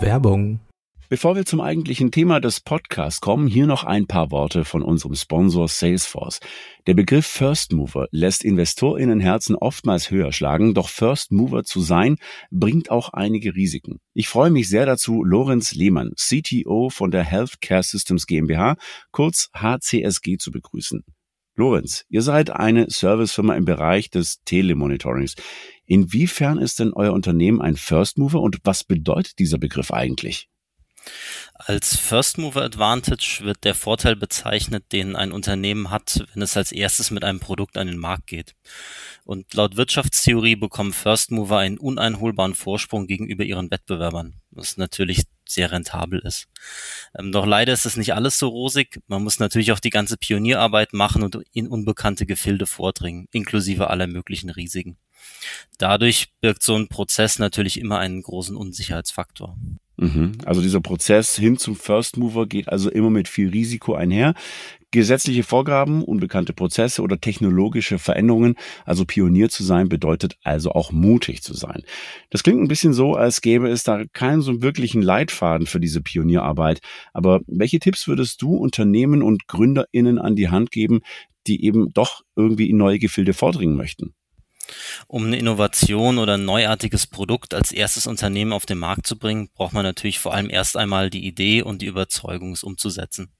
Werbung. Bevor wir zum eigentlichen Thema des Podcasts kommen, hier noch ein paar Worte von unserem Sponsor Salesforce. Der Begriff First Mover lässt InvestorInnenherzen oftmals höher schlagen, doch First Mover zu sein, bringt auch einige Risiken. Ich freue mich sehr dazu, Lorenz Lehmann, CTO von der Healthcare Systems GmbH, kurz HCSG, zu begrüßen. Lorenz, ihr seid eine Servicefirma im Bereich des Telemonitorings. Inwiefern ist denn euer Unternehmen ein First Mover und was bedeutet dieser Begriff eigentlich? Als First Mover Advantage wird der Vorteil bezeichnet, den ein Unternehmen hat, wenn es als erstes mit einem Produkt an den Markt geht. Und laut Wirtschaftstheorie bekommen First Mover einen uneinholbaren Vorsprung gegenüber ihren Wettbewerbern, was natürlich sehr rentabel ist. Ähm, doch leider ist es nicht alles so rosig. Man muss natürlich auch die ganze Pionierarbeit machen und in unbekannte Gefilde vordringen, inklusive aller möglichen Risiken. Dadurch birgt so ein Prozess natürlich immer einen großen Unsicherheitsfaktor. Mhm. Also dieser Prozess hin zum First Mover geht also immer mit viel Risiko einher. Gesetzliche Vorgaben, unbekannte Prozesse oder technologische Veränderungen, also Pionier zu sein, bedeutet also auch mutig zu sein. Das klingt ein bisschen so, als gäbe es da keinen so wirklichen Leitfaden für diese Pionierarbeit. Aber welche Tipps würdest du Unternehmen und GründerInnen an die Hand geben, die eben doch irgendwie in neue Gefilde vordringen möchten? Um eine Innovation oder ein neuartiges Produkt als erstes Unternehmen auf den Markt zu bringen, braucht man natürlich vor allem erst einmal die Idee und die Überzeugung, es umzusetzen.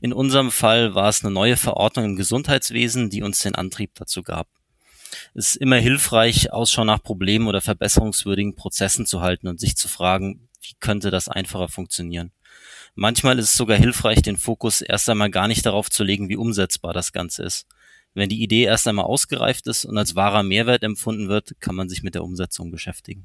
In unserem Fall war es eine neue Verordnung im Gesundheitswesen, die uns den Antrieb dazu gab. Es ist immer hilfreich, Ausschau nach Problemen oder verbesserungswürdigen Prozessen zu halten und sich zu fragen, wie könnte das einfacher funktionieren. Manchmal ist es sogar hilfreich, den Fokus erst einmal gar nicht darauf zu legen, wie umsetzbar das Ganze ist. Wenn die Idee erst einmal ausgereift ist und als wahrer Mehrwert empfunden wird, kann man sich mit der Umsetzung beschäftigen.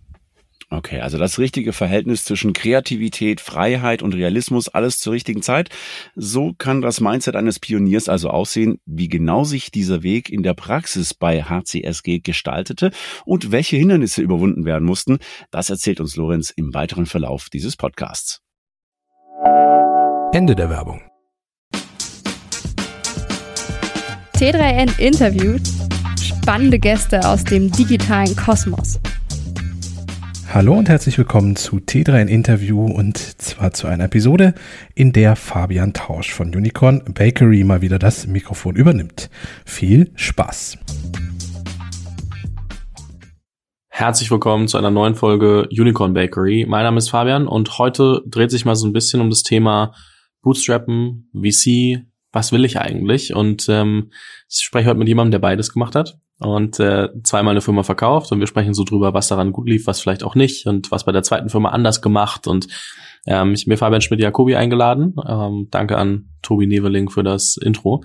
Okay, also das richtige Verhältnis zwischen Kreativität, Freiheit und Realismus, alles zur richtigen Zeit. So kann das Mindset eines Pioniers also aussehen, wie genau sich dieser Weg in der Praxis bei HCSG gestaltete und welche Hindernisse überwunden werden mussten. Das erzählt uns Lorenz im weiteren Verlauf dieses Podcasts. Ende der Werbung. T3N interviewt spannende Gäste aus dem digitalen Kosmos. Hallo und herzlich willkommen zu T3N Interview und zwar zu einer Episode, in der Fabian Tausch von Unicorn Bakery mal wieder das Mikrofon übernimmt. Viel Spaß! Herzlich willkommen zu einer neuen Folge Unicorn Bakery. Mein Name ist Fabian und heute dreht sich mal so ein bisschen um das Thema Bootstrappen, VC, was will ich eigentlich? Und ähm, ich spreche heute mit jemandem, der beides gemacht hat und äh, zweimal eine Firma verkauft und wir sprechen so drüber, was daran gut lief, was vielleicht auch nicht und was bei der zweiten Firma anders gemacht und ähm, ich mir Fabian Schmidt-Jacobi eingeladen. Ähm, danke an Tobi Neveling für das Intro.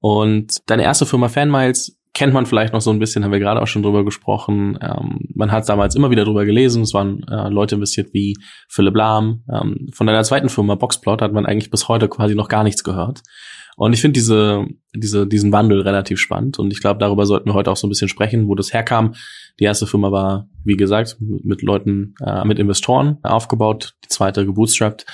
Und deine erste Firma Fanmiles kennt man vielleicht noch so ein bisschen, haben wir gerade auch schon drüber gesprochen. Ähm, man hat damals immer wieder drüber gelesen, es waren äh, Leute investiert wie Philipp Lahm. Ähm, von deiner zweiten Firma Boxplot hat man eigentlich bis heute quasi noch gar nichts gehört. Und ich finde diese, diese, diesen Wandel relativ spannend und ich glaube, darüber sollten wir heute auch so ein bisschen sprechen, wo das herkam. Die erste Firma war, wie gesagt, mit Leuten, äh, mit Investoren aufgebaut, die zweite gebootstrapped,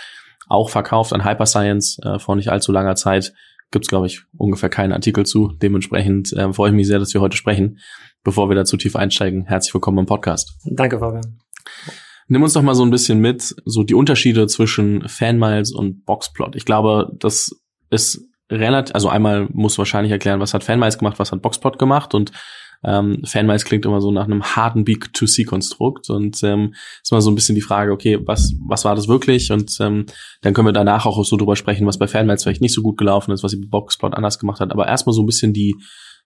auch verkauft an Hyperscience äh, vor nicht allzu langer Zeit. Gibt's glaube ich, ungefähr keinen Artikel zu. Dementsprechend äh, freue ich mich sehr, dass wir heute sprechen. Bevor wir da zu tief einsteigen, herzlich willkommen im Podcast. Danke, Fabian. Nimm uns doch mal so ein bisschen mit, so die Unterschiede zwischen Fanmiles und Boxplot. Ich glaube, das ist relativ, also einmal muss wahrscheinlich erklären, was hat Fanmiles gemacht, was hat Boxplot gemacht und ähm, Fanmiles klingt immer so nach einem harten B2C-Konstrukt und ähm, ist mal so ein bisschen die Frage, okay, was was war das wirklich? Und ähm, dann können wir danach auch so drüber sprechen, was bei Fanmiles vielleicht nicht so gut gelaufen ist, was die Boxplot anders gemacht hat. Aber erstmal so ein bisschen die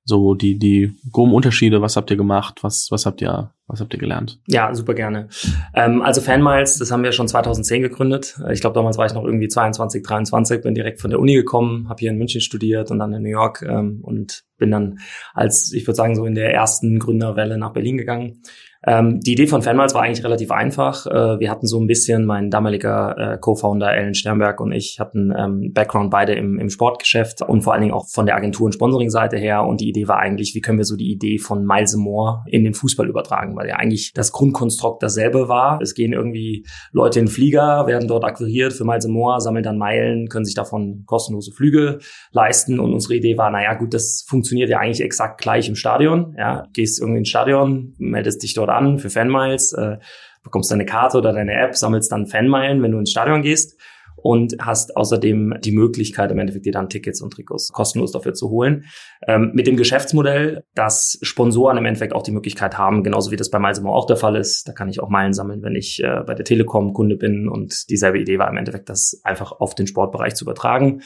so die die groben Unterschiede. Was habt ihr gemacht? Was was habt ihr was habt ihr gelernt? Ja, super gerne. Ähm, also Fanmiles, das haben wir schon 2010 gegründet. Ich glaube, damals war ich noch irgendwie 22, 23, bin direkt von der Uni gekommen, habe hier in München studiert und dann in New York ähm, und bin dann als, ich würde sagen, so in der ersten Gründerwelle nach Berlin gegangen. Ähm, die Idee von Fanmiles war eigentlich relativ einfach. Äh, wir hatten so ein bisschen, mein damaliger äh, Co-Founder Ellen Sternberg und ich hatten ähm, Background beide im, im Sportgeschäft und vor allen Dingen auch von der Agentur- und Sponsoring-Seite her. Und die Idee war eigentlich, wie können wir so die Idee von Miles Moore in den Fußball übertragen, weil ja eigentlich das Grundkonstrukt dasselbe war. Es gehen irgendwie Leute in Flieger, werden dort akquiriert für Miles Moore, sammeln dann Meilen, können sich davon kostenlose Flüge leisten. Und unsere Idee war, naja gut, das funktioniert ja eigentlich exakt gleich im Stadion. Ja, gehst irgendwie ins Stadion, meldest dich dort an für Fanmiles, äh, bekommst deine Karte oder deine App, sammelst dann Fanmeilen, wenn du ins Stadion gehst und hast außerdem die Möglichkeit, im Endeffekt dir dann Tickets und Trikots kostenlos dafür zu holen. Ähm, mit dem Geschäftsmodell, dass Sponsoren im Endeffekt auch die Möglichkeit haben, genauso wie das bei Milesimo auch der Fall ist, da kann ich auch Meilen sammeln, wenn ich äh, bei der Telekom Kunde bin und dieselbe Idee war im Endeffekt, das einfach auf den Sportbereich zu übertragen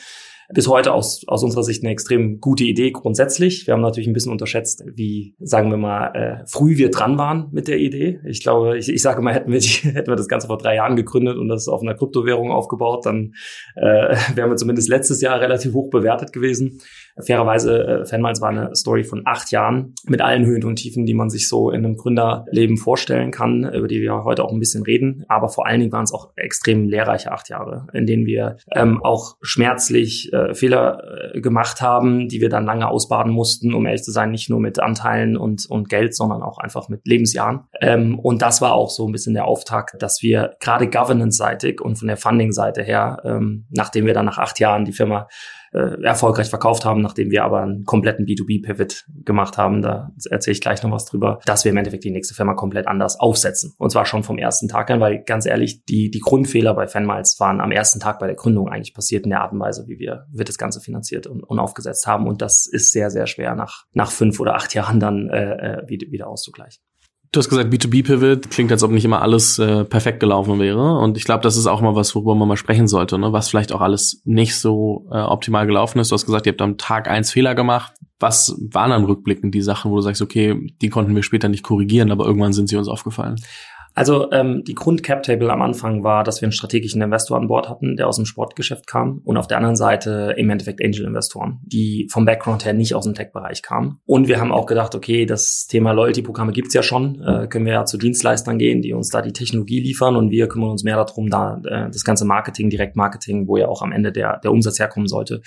bis heute aus, aus unserer Sicht eine extrem gute Idee grundsätzlich. Wir haben natürlich ein bisschen unterschätzt, wie, sagen wir mal, äh, früh wir dran waren mit der Idee. Ich glaube, ich, ich sage mal, hätten wir, die, hätten wir das Ganze vor drei Jahren gegründet und das auf einer Kryptowährung aufgebaut, dann äh, wären wir zumindest letztes Jahr relativ hoch bewertet gewesen. Fairerweise, äh, Fanmiles war eine Story von acht Jahren mit allen Höhen und Tiefen, die man sich so in einem Gründerleben vorstellen kann, über die wir heute auch ein bisschen reden. Aber vor allen Dingen waren es auch extrem lehrreiche acht Jahre, in denen wir ähm, auch schmerzlich äh, Fehler äh, gemacht haben, die wir dann lange ausbaden mussten, um ehrlich zu sein, nicht nur mit Anteilen und, und Geld, sondern auch einfach mit Lebensjahren. Ähm, und das war auch so ein bisschen der Auftakt, dass wir gerade governance-seitig und von der Funding-Seite her, ähm, nachdem wir dann nach acht Jahren die Firma äh, erfolgreich verkauft haben, nachdem wir aber einen kompletten B2B-Pivot gemacht haben. Da erzähle ich gleich noch was drüber, dass wir im Endeffekt die nächste Firma komplett anders aufsetzen. Und zwar schon vom ersten Tag an, weil ganz ehrlich, die, die Grundfehler bei Fanmiles waren am ersten Tag bei der Gründung eigentlich passiert in der Art und Weise, wie wir, wir das Ganze finanziert und, und aufgesetzt haben. Und das ist sehr, sehr schwer nach, nach fünf oder acht Jahren dann äh, äh wieder, wieder auszugleichen. Du hast gesagt, B2B-Pivot klingt, als ob nicht immer alles äh, perfekt gelaufen wäre. Und ich glaube, das ist auch mal was, worüber man mal sprechen sollte, ne? was vielleicht auch alles nicht so äh, optimal gelaufen ist. Du hast gesagt, ihr habt am Tag eins Fehler gemacht. Was waren dann rückblickend die Sachen, wo du sagst, okay, die konnten wir später nicht korrigieren, aber irgendwann sind sie uns aufgefallen? Also ähm, die Grund-Cap-Table am Anfang war, dass wir einen strategischen Investor an Bord hatten, der aus dem Sportgeschäft kam und auf der anderen Seite im Endeffekt Angel-Investoren, die vom Background her nicht aus dem Tech-Bereich kamen. Und wir haben auch gedacht, okay, das Thema Loyalty-Programme gibt's ja schon, äh, können wir ja zu Dienstleistern gehen, die uns da die Technologie liefern und wir kümmern uns mehr darum, da äh, das ganze Marketing, Direktmarketing, wo ja auch am Ende der, der Umsatz herkommen sollte,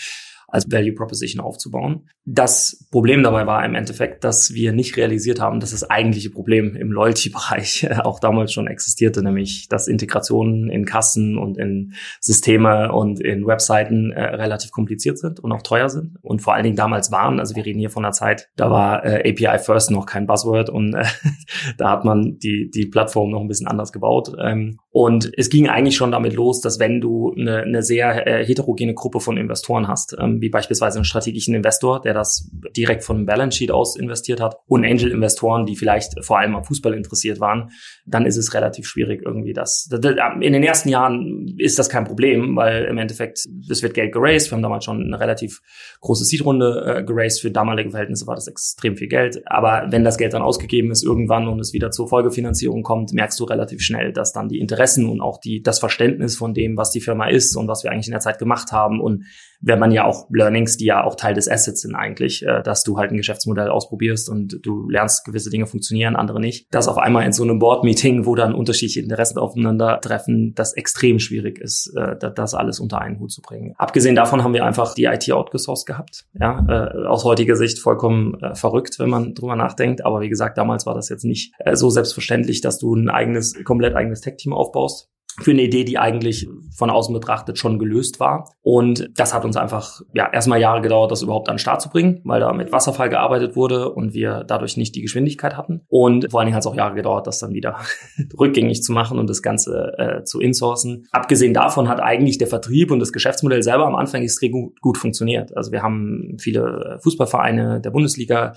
als Value Proposition aufzubauen. Das Problem dabei war im Endeffekt, dass wir nicht realisiert haben, dass das eigentliche Problem im Loyalty-Bereich auch damals schon existierte, nämlich dass Integrationen in Kassen und in Systeme und in Webseiten äh, relativ kompliziert sind und auch teuer sind und vor allen Dingen damals waren. Also wir reden hier von einer Zeit, da war äh, API First noch kein Buzzword und äh, da hat man die, die Plattform noch ein bisschen anders gebaut. Ähm, und es ging eigentlich schon damit los, dass wenn du eine, eine sehr äh, heterogene Gruppe von Investoren hast, ähm, wie beispielsweise einen strategischen Investor, der das direkt von Balance Sheet aus investiert hat, und Angel-Investoren, die vielleicht vor allem am Fußball interessiert waren, dann ist es relativ schwierig irgendwie das. In den ersten Jahren ist das kein Problem, weil im Endeffekt, es wird Geld geraced. Wir haben damals schon eine relativ große Seed-Runde äh, geraced. Für damalige Verhältnisse war das extrem viel Geld. Aber wenn das Geld dann ausgegeben ist irgendwann und es wieder zur Folgefinanzierung kommt, merkst du relativ schnell, dass dann die Interessen und auch die, das Verständnis von dem, was die Firma ist und was wir eigentlich in der Zeit gemacht haben. Und wenn man ja auch Learnings, die ja auch Teil des Assets sind eigentlich, äh, dass du halt ein Geschäftsmodell ausprobierst und du lernst, gewisse Dinge funktionieren, andere nicht. Das auf einmal in so einem Board-Meeting, wo dann unterschiedliche Interessen aufeinandertreffen, das extrem schwierig ist, äh, das alles unter einen Hut zu bringen. Abgesehen davon haben wir einfach die IT outgesourced gehabt. Ja, äh, aus heutiger Sicht vollkommen äh, verrückt, wenn man drüber nachdenkt. Aber wie gesagt, damals war das jetzt nicht äh, so selbstverständlich, dass du ein eigenes, komplett eigenes Tech-Team aufbaust für eine Idee, die eigentlich von außen betrachtet schon gelöst war. Und das hat uns einfach ja erstmal Jahre gedauert, das überhaupt an den Start zu bringen, weil da mit Wasserfall gearbeitet wurde und wir dadurch nicht die Geschwindigkeit hatten. Und vor allen Dingen hat es auch Jahre gedauert, das dann wieder rückgängig zu machen und das Ganze äh, zu insourcen. Abgesehen davon hat eigentlich der Vertrieb und das Geschäftsmodell selber am Anfang extrem gut, gut funktioniert. Also wir haben viele Fußballvereine der Bundesliga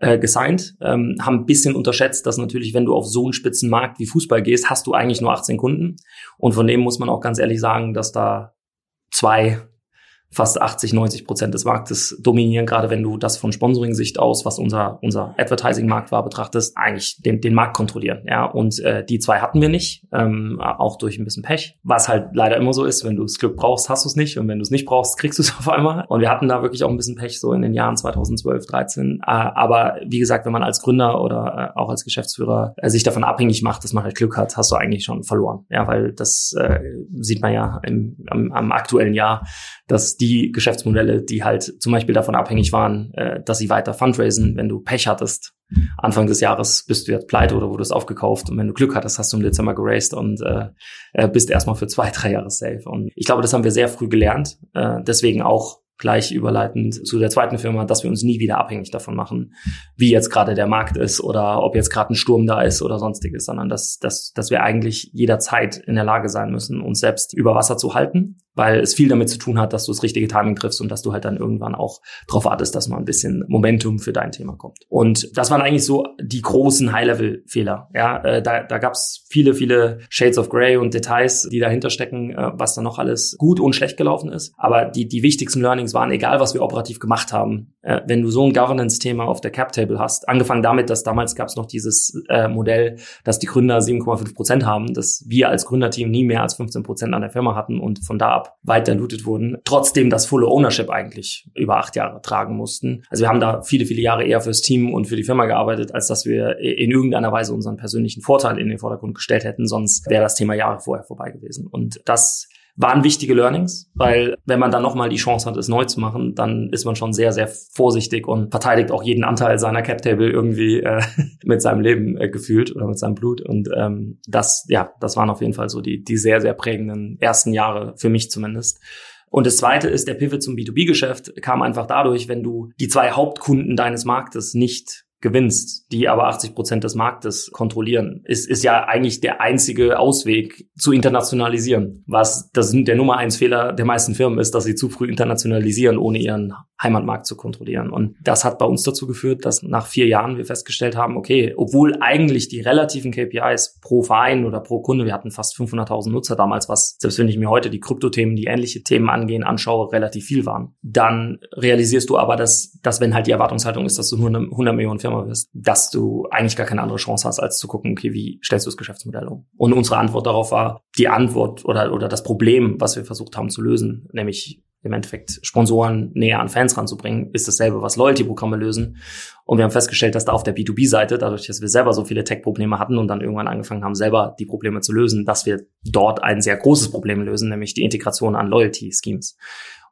äh, gesigned, ähm, haben ein bisschen unterschätzt, dass natürlich, wenn du auf so einen spitzen Markt wie Fußball gehst, hast du eigentlich nur 18 Kunden. Und von dem muss man auch ganz ehrlich sagen, dass da zwei fast 80, 90 Prozent des Marktes dominieren, gerade wenn du das von Sponsoring-Sicht aus, was unser, unser Advertising-Markt war, betrachtest, eigentlich den, den Markt kontrollieren. Ja, und äh, die zwei hatten wir nicht, ähm, auch durch ein bisschen Pech, was halt leider immer so ist, wenn du das Glück brauchst, hast du es nicht und wenn du es nicht brauchst, kriegst du es auf einmal. Und wir hatten da wirklich auch ein bisschen Pech so in den Jahren 2012, 13. Äh, aber wie gesagt, wenn man als Gründer oder äh, auch als Geschäftsführer äh, sich davon abhängig macht, dass man halt Glück hat, hast du eigentlich schon verloren. Ja, weil das äh, sieht man ja im, am, am aktuellen Jahr, dass die Geschäftsmodelle, die halt zum Beispiel davon abhängig waren, äh, dass sie weiter fundraisen, wenn du Pech hattest, Anfang des Jahres bist du jetzt pleite oder wurdest aufgekauft und wenn du Glück hattest, hast du im Dezember geraced und äh, äh, bist erstmal für zwei, drei Jahre safe. Und ich glaube, das haben wir sehr früh gelernt. Äh, deswegen auch gleich überleitend zu der zweiten Firma, dass wir uns nie wieder abhängig davon machen, wie jetzt gerade der Markt ist oder ob jetzt gerade ein Sturm da ist oder sonstiges, sondern dass, dass, dass wir eigentlich jederzeit in der Lage sein müssen, uns selbst über Wasser zu halten weil es viel damit zu tun hat, dass du das richtige Timing triffst und dass du halt dann irgendwann auch darauf wartest, dass mal ein bisschen Momentum für dein Thema kommt. Und das waren eigentlich so die großen High-Level-Fehler. Ja, äh, da, da gab es viele, viele Shades of Grey und Details, die dahinter stecken, äh, was da noch alles gut und schlecht gelaufen ist. Aber die, die wichtigsten Learnings waren, egal was wir operativ gemacht haben, äh, wenn du so ein Governance-Thema auf der Cap-Table hast, angefangen damit, dass damals gab es noch dieses äh, Modell, dass die Gründer 7,5 Prozent haben, dass wir als Gründerteam nie mehr als 15 Prozent an der Firma hatten und von da ab weiter lootet wurden, trotzdem das volle Ownership eigentlich über acht Jahre tragen mussten. Also wir haben da viele, viele Jahre eher fürs Team und für die Firma gearbeitet, als dass wir in irgendeiner Weise unseren persönlichen Vorteil in den Vordergrund gestellt hätten, sonst wäre das Thema Jahre vorher vorbei gewesen. Und das waren wichtige Learnings, weil wenn man dann nochmal die Chance hat, es neu zu machen, dann ist man schon sehr, sehr vorsichtig und verteidigt auch jeden Anteil seiner Cap-Table irgendwie äh, mit seinem Leben äh, gefühlt oder mit seinem Blut. Und ähm, das, ja, das waren auf jeden Fall so die, die sehr, sehr prägenden ersten Jahre, für mich zumindest. Und das zweite ist, der Pivot zum B2B-Geschäft kam einfach dadurch, wenn du die zwei Hauptkunden deines Marktes nicht gewinnst, die aber 80 Prozent des Marktes kontrollieren, ist, ist ja eigentlich der einzige Ausweg zu internationalisieren. Was das der Nummer eins Fehler der meisten Firmen ist, dass sie zu früh internationalisieren, ohne ihren Heimatmarkt zu kontrollieren. Und das hat bei uns dazu geführt, dass nach vier Jahren wir festgestellt haben, okay, obwohl eigentlich die relativen KPIs pro Verein oder pro Kunde, wir hatten fast 500.000 Nutzer damals, was selbst wenn ich mir heute die Kryptothemen, die ähnliche Themen angehen, anschaue, relativ viel waren. Dann realisierst du aber, dass, dass wenn halt die Erwartungshaltung ist, dass du nur eine 100 Millionen Firma wirst, dass du eigentlich gar keine andere Chance hast, als zu gucken, okay, wie stellst du das Geschäftsmodell um? Und unsere Antwort darauf war, die Antwort oder, oder das Problem, was wir versucht haben zu lösen, nämlich im Endeffekt Sponsoren näher an Fans ranzubringen, ist dasselbe, was Loyalty-Programme lösen. Und wir haben festgestellt, dass da auf der B2B-Seite, dadurch, dass wir selber so viele Tech-Probleme hatten und dann irgendwann angefangen haben, selber die Probleme zu lösen, dass wir dort ein sehr großes Problem lösen, nämlich die Integration an Loyalty-Schemes.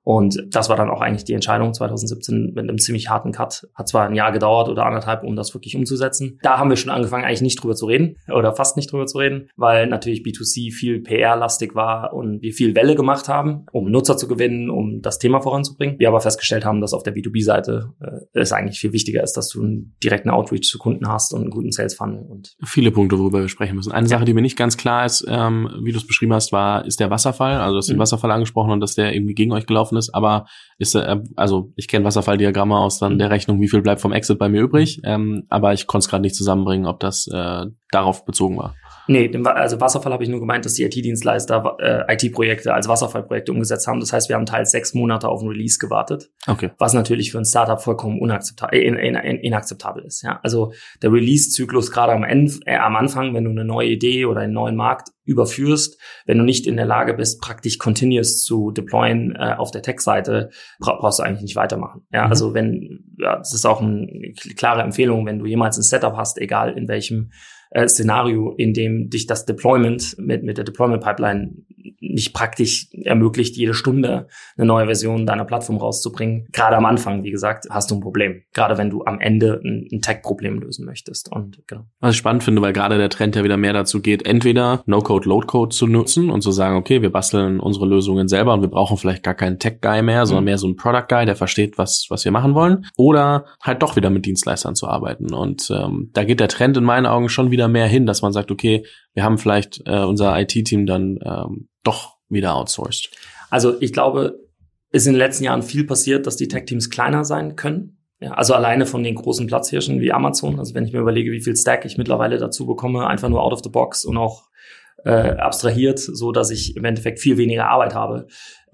Und das war dann auch eigentlich die Entscheidung 2017 mit einem ziemlich harten Cut. Hat zwar ein Jahr gedauert oder anderthalb, um das wirklich umzusetzen. Da haben wir schon angefangen, eigentlich nicht drüber zu reden oder fast nicht drüber zu reden, weil natürlich B2C viel PR-lastig war und wir viel Welle gemacht haben, um Nutzer zu gewinnen, um das Thema voranzubringen. Wir aber festgestellt haben, dass auf der B2B-Seite äh, es eigentlich viel wichtiger ist, dass du einen direkten Outreach zu Kunden hast und einen guten Sales-Funnel. Und Viele Punkte, worüber wir sprechen müssen. Eine Sache, die mir nicht ganz klar ist, ähm, wie du es beschrieben hast, war, ist der Wasserfall. Also du hast den mhm. Wasserfall angesprochen und dass der irgendwie gegen euch gelaufen gelaufen ist, aber ist äh, also ich kenne Wasserfalldiagramme aus dann der Rechnung, wie viel bleibt vom Exit bei mir übrig, ähm, aber ich konnte es gerade nicht zusammenbringen, ob das äh, darauf bezogen war. Nee, also Wasserfall habe ich nur gemeint, dass die IT-Dienstleister äh, IT-Projekte als Wasserfallprojekte umgesetzt haben. Das heißt, wir haben teils sechs Monate auf ein Release gewartet, okay. was natürlich für ein Startup vollkommen unakzeptabel, äh, in, in, in, inakzeptabel ist. Ja? Also der Release-Zyklus gerade am, äh, am Anfang, wenn du eine neue Idee oder einen neuen Markt überführst, wenn du nicht in der Lage bist, praktisch continuous zu deployen äh, auf der Tech-Seite, bra brauchst du eigentlich nicht weitermachen. Ja, mhm. also wenn, ja, das ist auch eine klare Empfehlung, wenn du jemals ein Setup hast, egal in welchem äh, Szenario, in dem dich das Deployment mit, mit der Deployment Pipeline nicht praktisch ermöglicht, jede Stunde eine neue Version deiner Plattform rauszubringen. Gerade am Anfang, wie gesagt, hast du ein Problem. Gerade wenn du am Ende ein, ein Tech-Problem lösen möchtest. Und genau. Was ich spannend finde, weil gerade der Trend ja wieder mehr dazu geht, entweder No-Code, Load-Code zu nutzen und zu sagen, okay, wir basteln unsere Lösungen selber und wir brauchen vielleicht gar keinen Tech-Guy mehr, sondern mhm. mehr so einen Product-Guy, der versteht, was, was wir machen wollen. Oder halt doch wieder mit Dienstleistern zu arbeiten. Und ähm, da geht der Trend in meinen Augen schon wieder mehr hin, dass man sagt, okay, wir haben vielleicht äh, unser IT-Team dann ähm, doch wieder outsourced? Also ich glaube, es ist in den letzten Jahren viel passiert, dass die Tech-Teams kleiner sein können. Ja, also alleine von den großen Platzhirschen wie Amazon. Also wenn ich mir überlege, wie viel Stack ich mittlerweile dazu bekomme, einfach nur out of the box und auch äh, abstrahiert, so dass ich im Endeffekt viel weniger Arbeit habe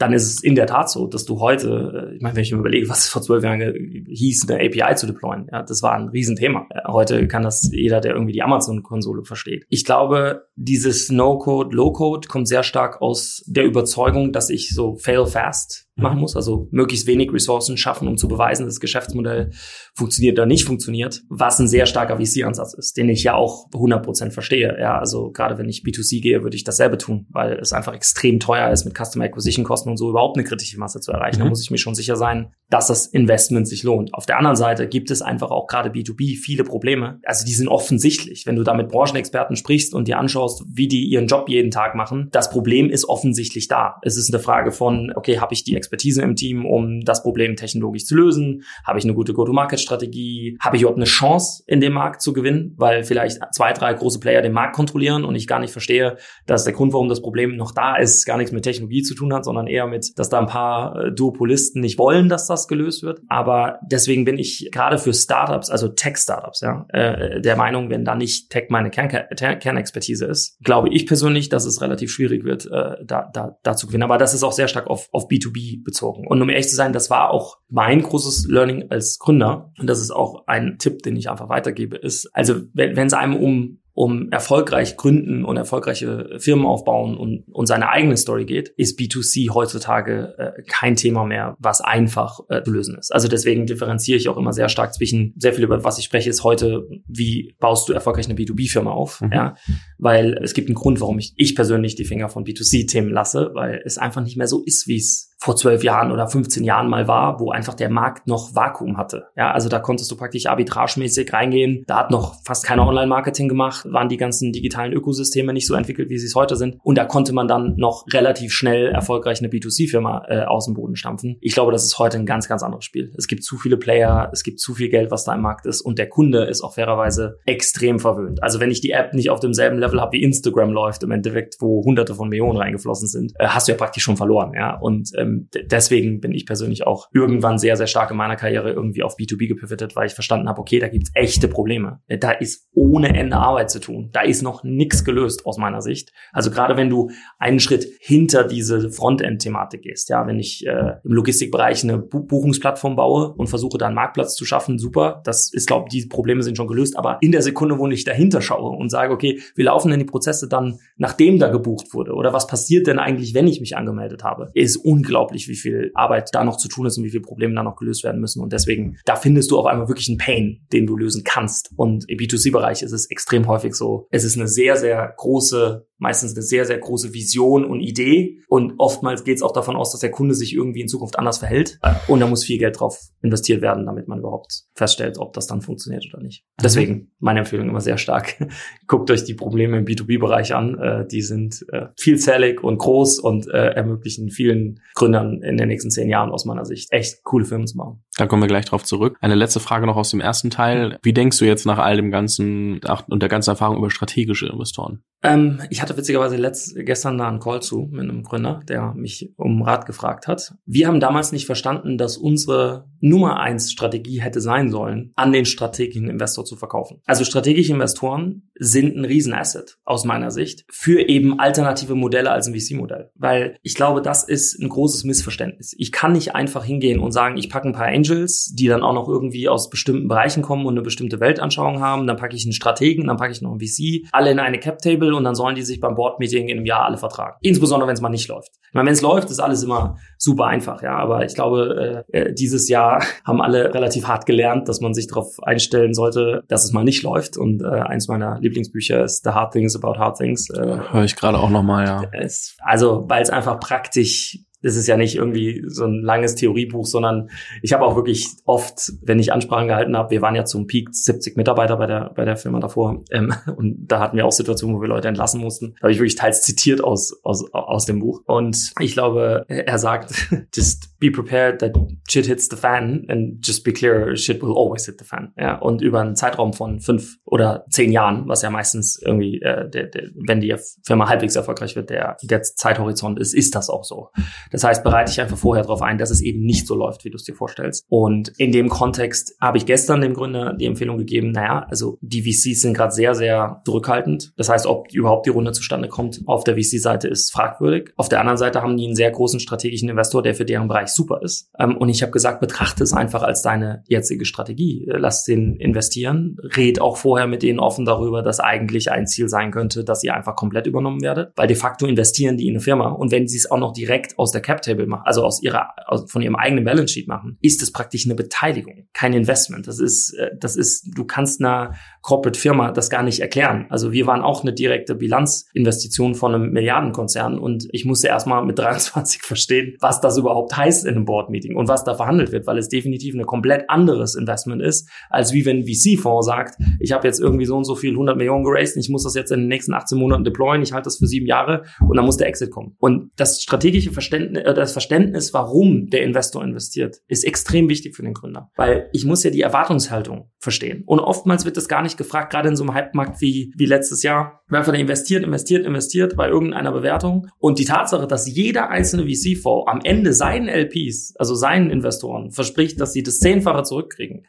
dann ist es in der Tat so, dass du heute, äh, ich meine, wenn ich mir überlege, was vor zwölf Jahren hieß, eine API zu deployen, ja, das war ein Riesenthema. Heute kann das jeder, der irgendwie die Amazon-Konsole versteht. Ich glaube, dieses No-Code, Low-Code kommt sehr stark aus der Überzeugung, dass ich so fail fast machen muss, also möglichst wenig Ressourcen schaffen, um zu beweisen, dass das Geschäftsmodell funktioniert oder nicht funktioniert, was ein sehr starker VC-Ansatz ist, den ich ja auch 100% verstehe. Ja, also gerade wenn ich B2C gehe, würde ich dasselbe tun, weil es einfach extrem teuer ist mit Customer Acquisition Kosten und so überhaupt eine kritische Masse zu erreichen. Mhm. Da muss ich mir schon sicher sein, dass das Investment sich lohnt. Auf der anderen Seite gibt es einfach auch gerade B2B viele Probleme. Also die sind offensichtlich. Wenn du da mit Branchenexperten sprichst und dir anschaust, wie die ihren Job jeden Tag machen, das Problem ist offensichtlich da. Es ist eine Frage von, okay, habe ich die Expertise im Team, um das Problem technologisch zu lösen? Habe ich eine gute Go-to-Market-Strategie? Habe ich überhaupt eine Chance, in dem Markt zu gewinnen? Weil vielleicht zwei, drei große Player den Markt kontrollieren und ich gar nicht verstehe, dass der Grund, warum das Problem noch da ist, gar nichts mit Technologie zu tun hat, sondern eher mit, dass da ein paar äh, Duopolisten nicht wollen, dass das gelöst wird. Aber deswegen bin ich gerade für Startups, also Tech-Startups, ja, äh, der Meinung, wenn da nicht Tech meine Kern Kernexpertise ist, glaube ich persönlich, dass es relativ schwierig wird, äh, da, da, da zu gewinnen. Aber das ist auch sehr stark auf, auf B2B bezogen. Und um ehrlich zu sein, das war auch mein großes Learning als Gründer. Und das ist auch ein Tipp, den ich einfach weitergebe, ist, also wenn es einem um um erfolgreich gründen und erfolgreiche Firmen aufbauen und, und seine eigene Story geht, ist B2C heutzutage äh, kein Thema mehr, was einfach äh, zu lösen ist. Also deswegen differenziere ich auch immer sehr stark zwischen, sehr viel über was ich spreche, ist heute, wie baust du erfolgreich eine B2B-Firma auf? Mhm. Ja, weil es gibt einen Grund, warum ich, ich persönlich die Finger von B2C-Themen lasse, weil es einfach nicht mehr so ist, wie es vor zwölf Jahren oder 15 Jahren mal war, wo einfach der Markt noch Vakuum hatte. Ja, also da konntest du praktisch arbitragemäßig reingehen. Da hat noch fast keiner Online-Marketing gemacht, waren die ganzen digitalen Ökosysteme nicht so entwickelt, wie sie es heute sind. Und da konnte man dann noch relativ schnell erfolgreich eine B2C-Firma äh, aus dem Boden stampfen. Ich glaube, das ist heute ein ganz, ganz anderes Spiel. Es gibt zu viele Player, es gibt zu viel Geld, was da im Markt ist und der Kunde ist auch fairerweise extrem verwöhnt. Also wenn ich die App nicht auf demselben Level habe, wie Instagram läuft, im Endeffekt, wo hunderte von Millionen reingeflossen sind, äh, hast du ja praktisch schon verloren. Ja, und ähm, ähm, deswegen bin ich persönlich auch irgendwann sehr, sehr stark in meiner Karriere irgendwie auf B2B gepivotet, weil ich verstanden habe, okay, da gibt's echte Probleme. Da ist ohne Ende Arbeit zu tun. Da ist noch nichts gelöst aus meiner Sicht. Also gerade wenn du einen Schritt hinter diese Frontend-Thematik gehst, ja, wenn ich äh, im Logistikbereich eine Buchungsplattform baue und versuche da einen Marktplatz zu schaffen, super. Das ist, glaube ich, die Probleme sind schon gelöst. Aber in der Sekunde, wo ich dahinter schaue und sage, okay, wie laufen denn die Prozesse dann, nachdem da gebucht wurde? Oder was passiert denn eigentlich, wenn ich mich angemeldet habe? Ist unglaublich unglaublich, wie viel Arbeit da noch zu tun ist und wie viele Probleme da noch gelöst werden müssen. Und deswegen, da findest du auf einmal wirklich einen Pain, den du lösen kannst. Und im B2C-Bereich ist es extrem häufig so. Es ist eine sehr, sehr große meistens eine sehr, sehr große Vision und Idee. Und oftmals geht es auch davon aus, dass der Kunde sich irgendwie in Zukunft anders verhält. Und da muss viel Geld drauf investiert werden, damit man überhaupt feststellt, ob das dann funktioniert oder nicht. Deswegen meine Empfehlung immer sehr stark. Guckt euch die Probleme im B2B-Bereich an. Äh, die sind äh, vielzählig und groß und äh, ermöglichen vielen Gründern in den nächsten zehn Jahren aus meiner Sicht echt coole Firmen zu machen. Da kommen wir gleich drauf zurück. Eine letzte Frage noch aus dem ersten Teil. Wie denkst du jetzt nach all dem ganzen und der ganzen Erfahrung über strategische Investoren? Ähm, ich hatte witzigerweise letzt, gestern da einen Call zu mit einem Gründer, der mich um Rat gefragt hat. Wir haben damals nicht verstanden, dass unsere Nummer eins Strategie hätte sein sollen, an den strategischen Investor zu verkaufen. Also strategische Investoren sind ein Riesenasset aus meiner Sicht für eben alternative Modelle als ein VC-Modell. Weil ich glaube, das ist ein großes Missverständnis. Ich kann nicht einfach hingehen und sagen, ich packe ein paar Angels, die dann auch noch irgendwie aus bestimmten Bereichen kommen und eine bestimmte Weltanschauung haben, dann packe ich einen Strategen, dann packe ich noch einen VC, alle in eine Cap-Table und dann sollen die sich beim Board-Meeting in einem Jahr alle vertragen. Insbesondere, wenn es mal nicht läuft. Ich meine, wenn es läuft, ist alles immer super einfach, ja. Aber ich glaube, äh, äh, dieses Jahr haben alle relativ hart gelernt, dass man sich darauf einstellen sollte, dass es mal nicht läuft. Und äh, eins meiner Lieblingsbücher ist The Hard Things About Hard Things. Äh, Höre ich gerade auch nochmal, ja. Es, also, weil es einfach praktisch das ist ja nicht irgendwie so ein langes Theoriebuch, sondern ich habe auch wirklich oft, wenn ich Ansprachen gehalten habe, wir waren ja zum Peak 70 Mitarbeiter bei der bei der Firma davor ähm, und da hatten wir auch Situationen, wo wir Leute entlassen mussten. Da habe ich wirklich teils zitiert aus aus aus dem Buch und ich glaube, er sagt, just be prepared that shit hits the fan and just be clear, shit will always hit the fan. Ja, und über einen Zeitraum von fünf oder zehn Jahren, was ja meistens irgendwie, äh, der, der, wenn die Firma halbwegs erfolgreich wird, der der Zeithorizont ist, ist das auch so. Das heißt, bereite dich einfach vorher darauf ein, dass es eben nicht so läuft, wie du es dir vorstellst. Und in dem Kontext habe ich gestern dem Gründer die Empfehlung gegeben, naja, also die VCs sind gerade sehr, sehr zurückhaltend. Das heißt, ob überhaupt die Runde zustande kommt auf der VC-Seite ist fragwürdig. Auf der anderen Seite haben die einen sehr großen strategischen Investor, der für deren Bereich super ist. Ähm, und ich habe gesagt, betrachte es einfach als deine jetzige Strategie. Lass den investieren. Red auch vorher mit denen offen darüber, dass eigentlich ein Ziel sein könnte, dass ihr einfach komplett übernommen werdet. Weil de facto investieren die in eine Firma. Und wenn sie es auch noch direkt aus der Cap Table machen, also aus ihrer, aus, von ihrem eigenen Balance Sheet machen, ist es praktisch eine Beteiligung, kein Investment. Das ist, äh, das ist, du kannst einer Corporate-Firma das gar nicht erklären. Also wir waren auch eine direkte Bilanzinvestition von einem Milliardenkonzern und ich musste erstmal mit 23 verstehen, was das überhaupt heißt in einem Board-Meeting und was da verhandelt wird, weil es definitiv ein komplett anderes Investment ist, als wie wenn ein VC-Fonds sagt, ich habe jetzt irgendwie so und so viel 100 Millionen geraced ich muss das jetzt in den nächsten 18 Monaten deployen, ich halte das für sieben Jahre und dann muss der Exit kommen. Und das strategische Verständnis, äh, das Verständnis, warum der Investor investiert, ist extrem wichtig für den Gründer, weil ich muss ja die Erwartungshaltung verstehen. Und oftmals wird das gar nicht gefragt, gerade in so einem Hype-Markt wie, wie letztes Jahr. Einfach investiert, investiert, investiert bei irgendeiner Bewertung. Und die Tatsache, dass jeder einzelne VC-Fonds am Ende seinen LPs, also seinen Investoren, verspricht, dass sie das Zehnfache zurückkriegen.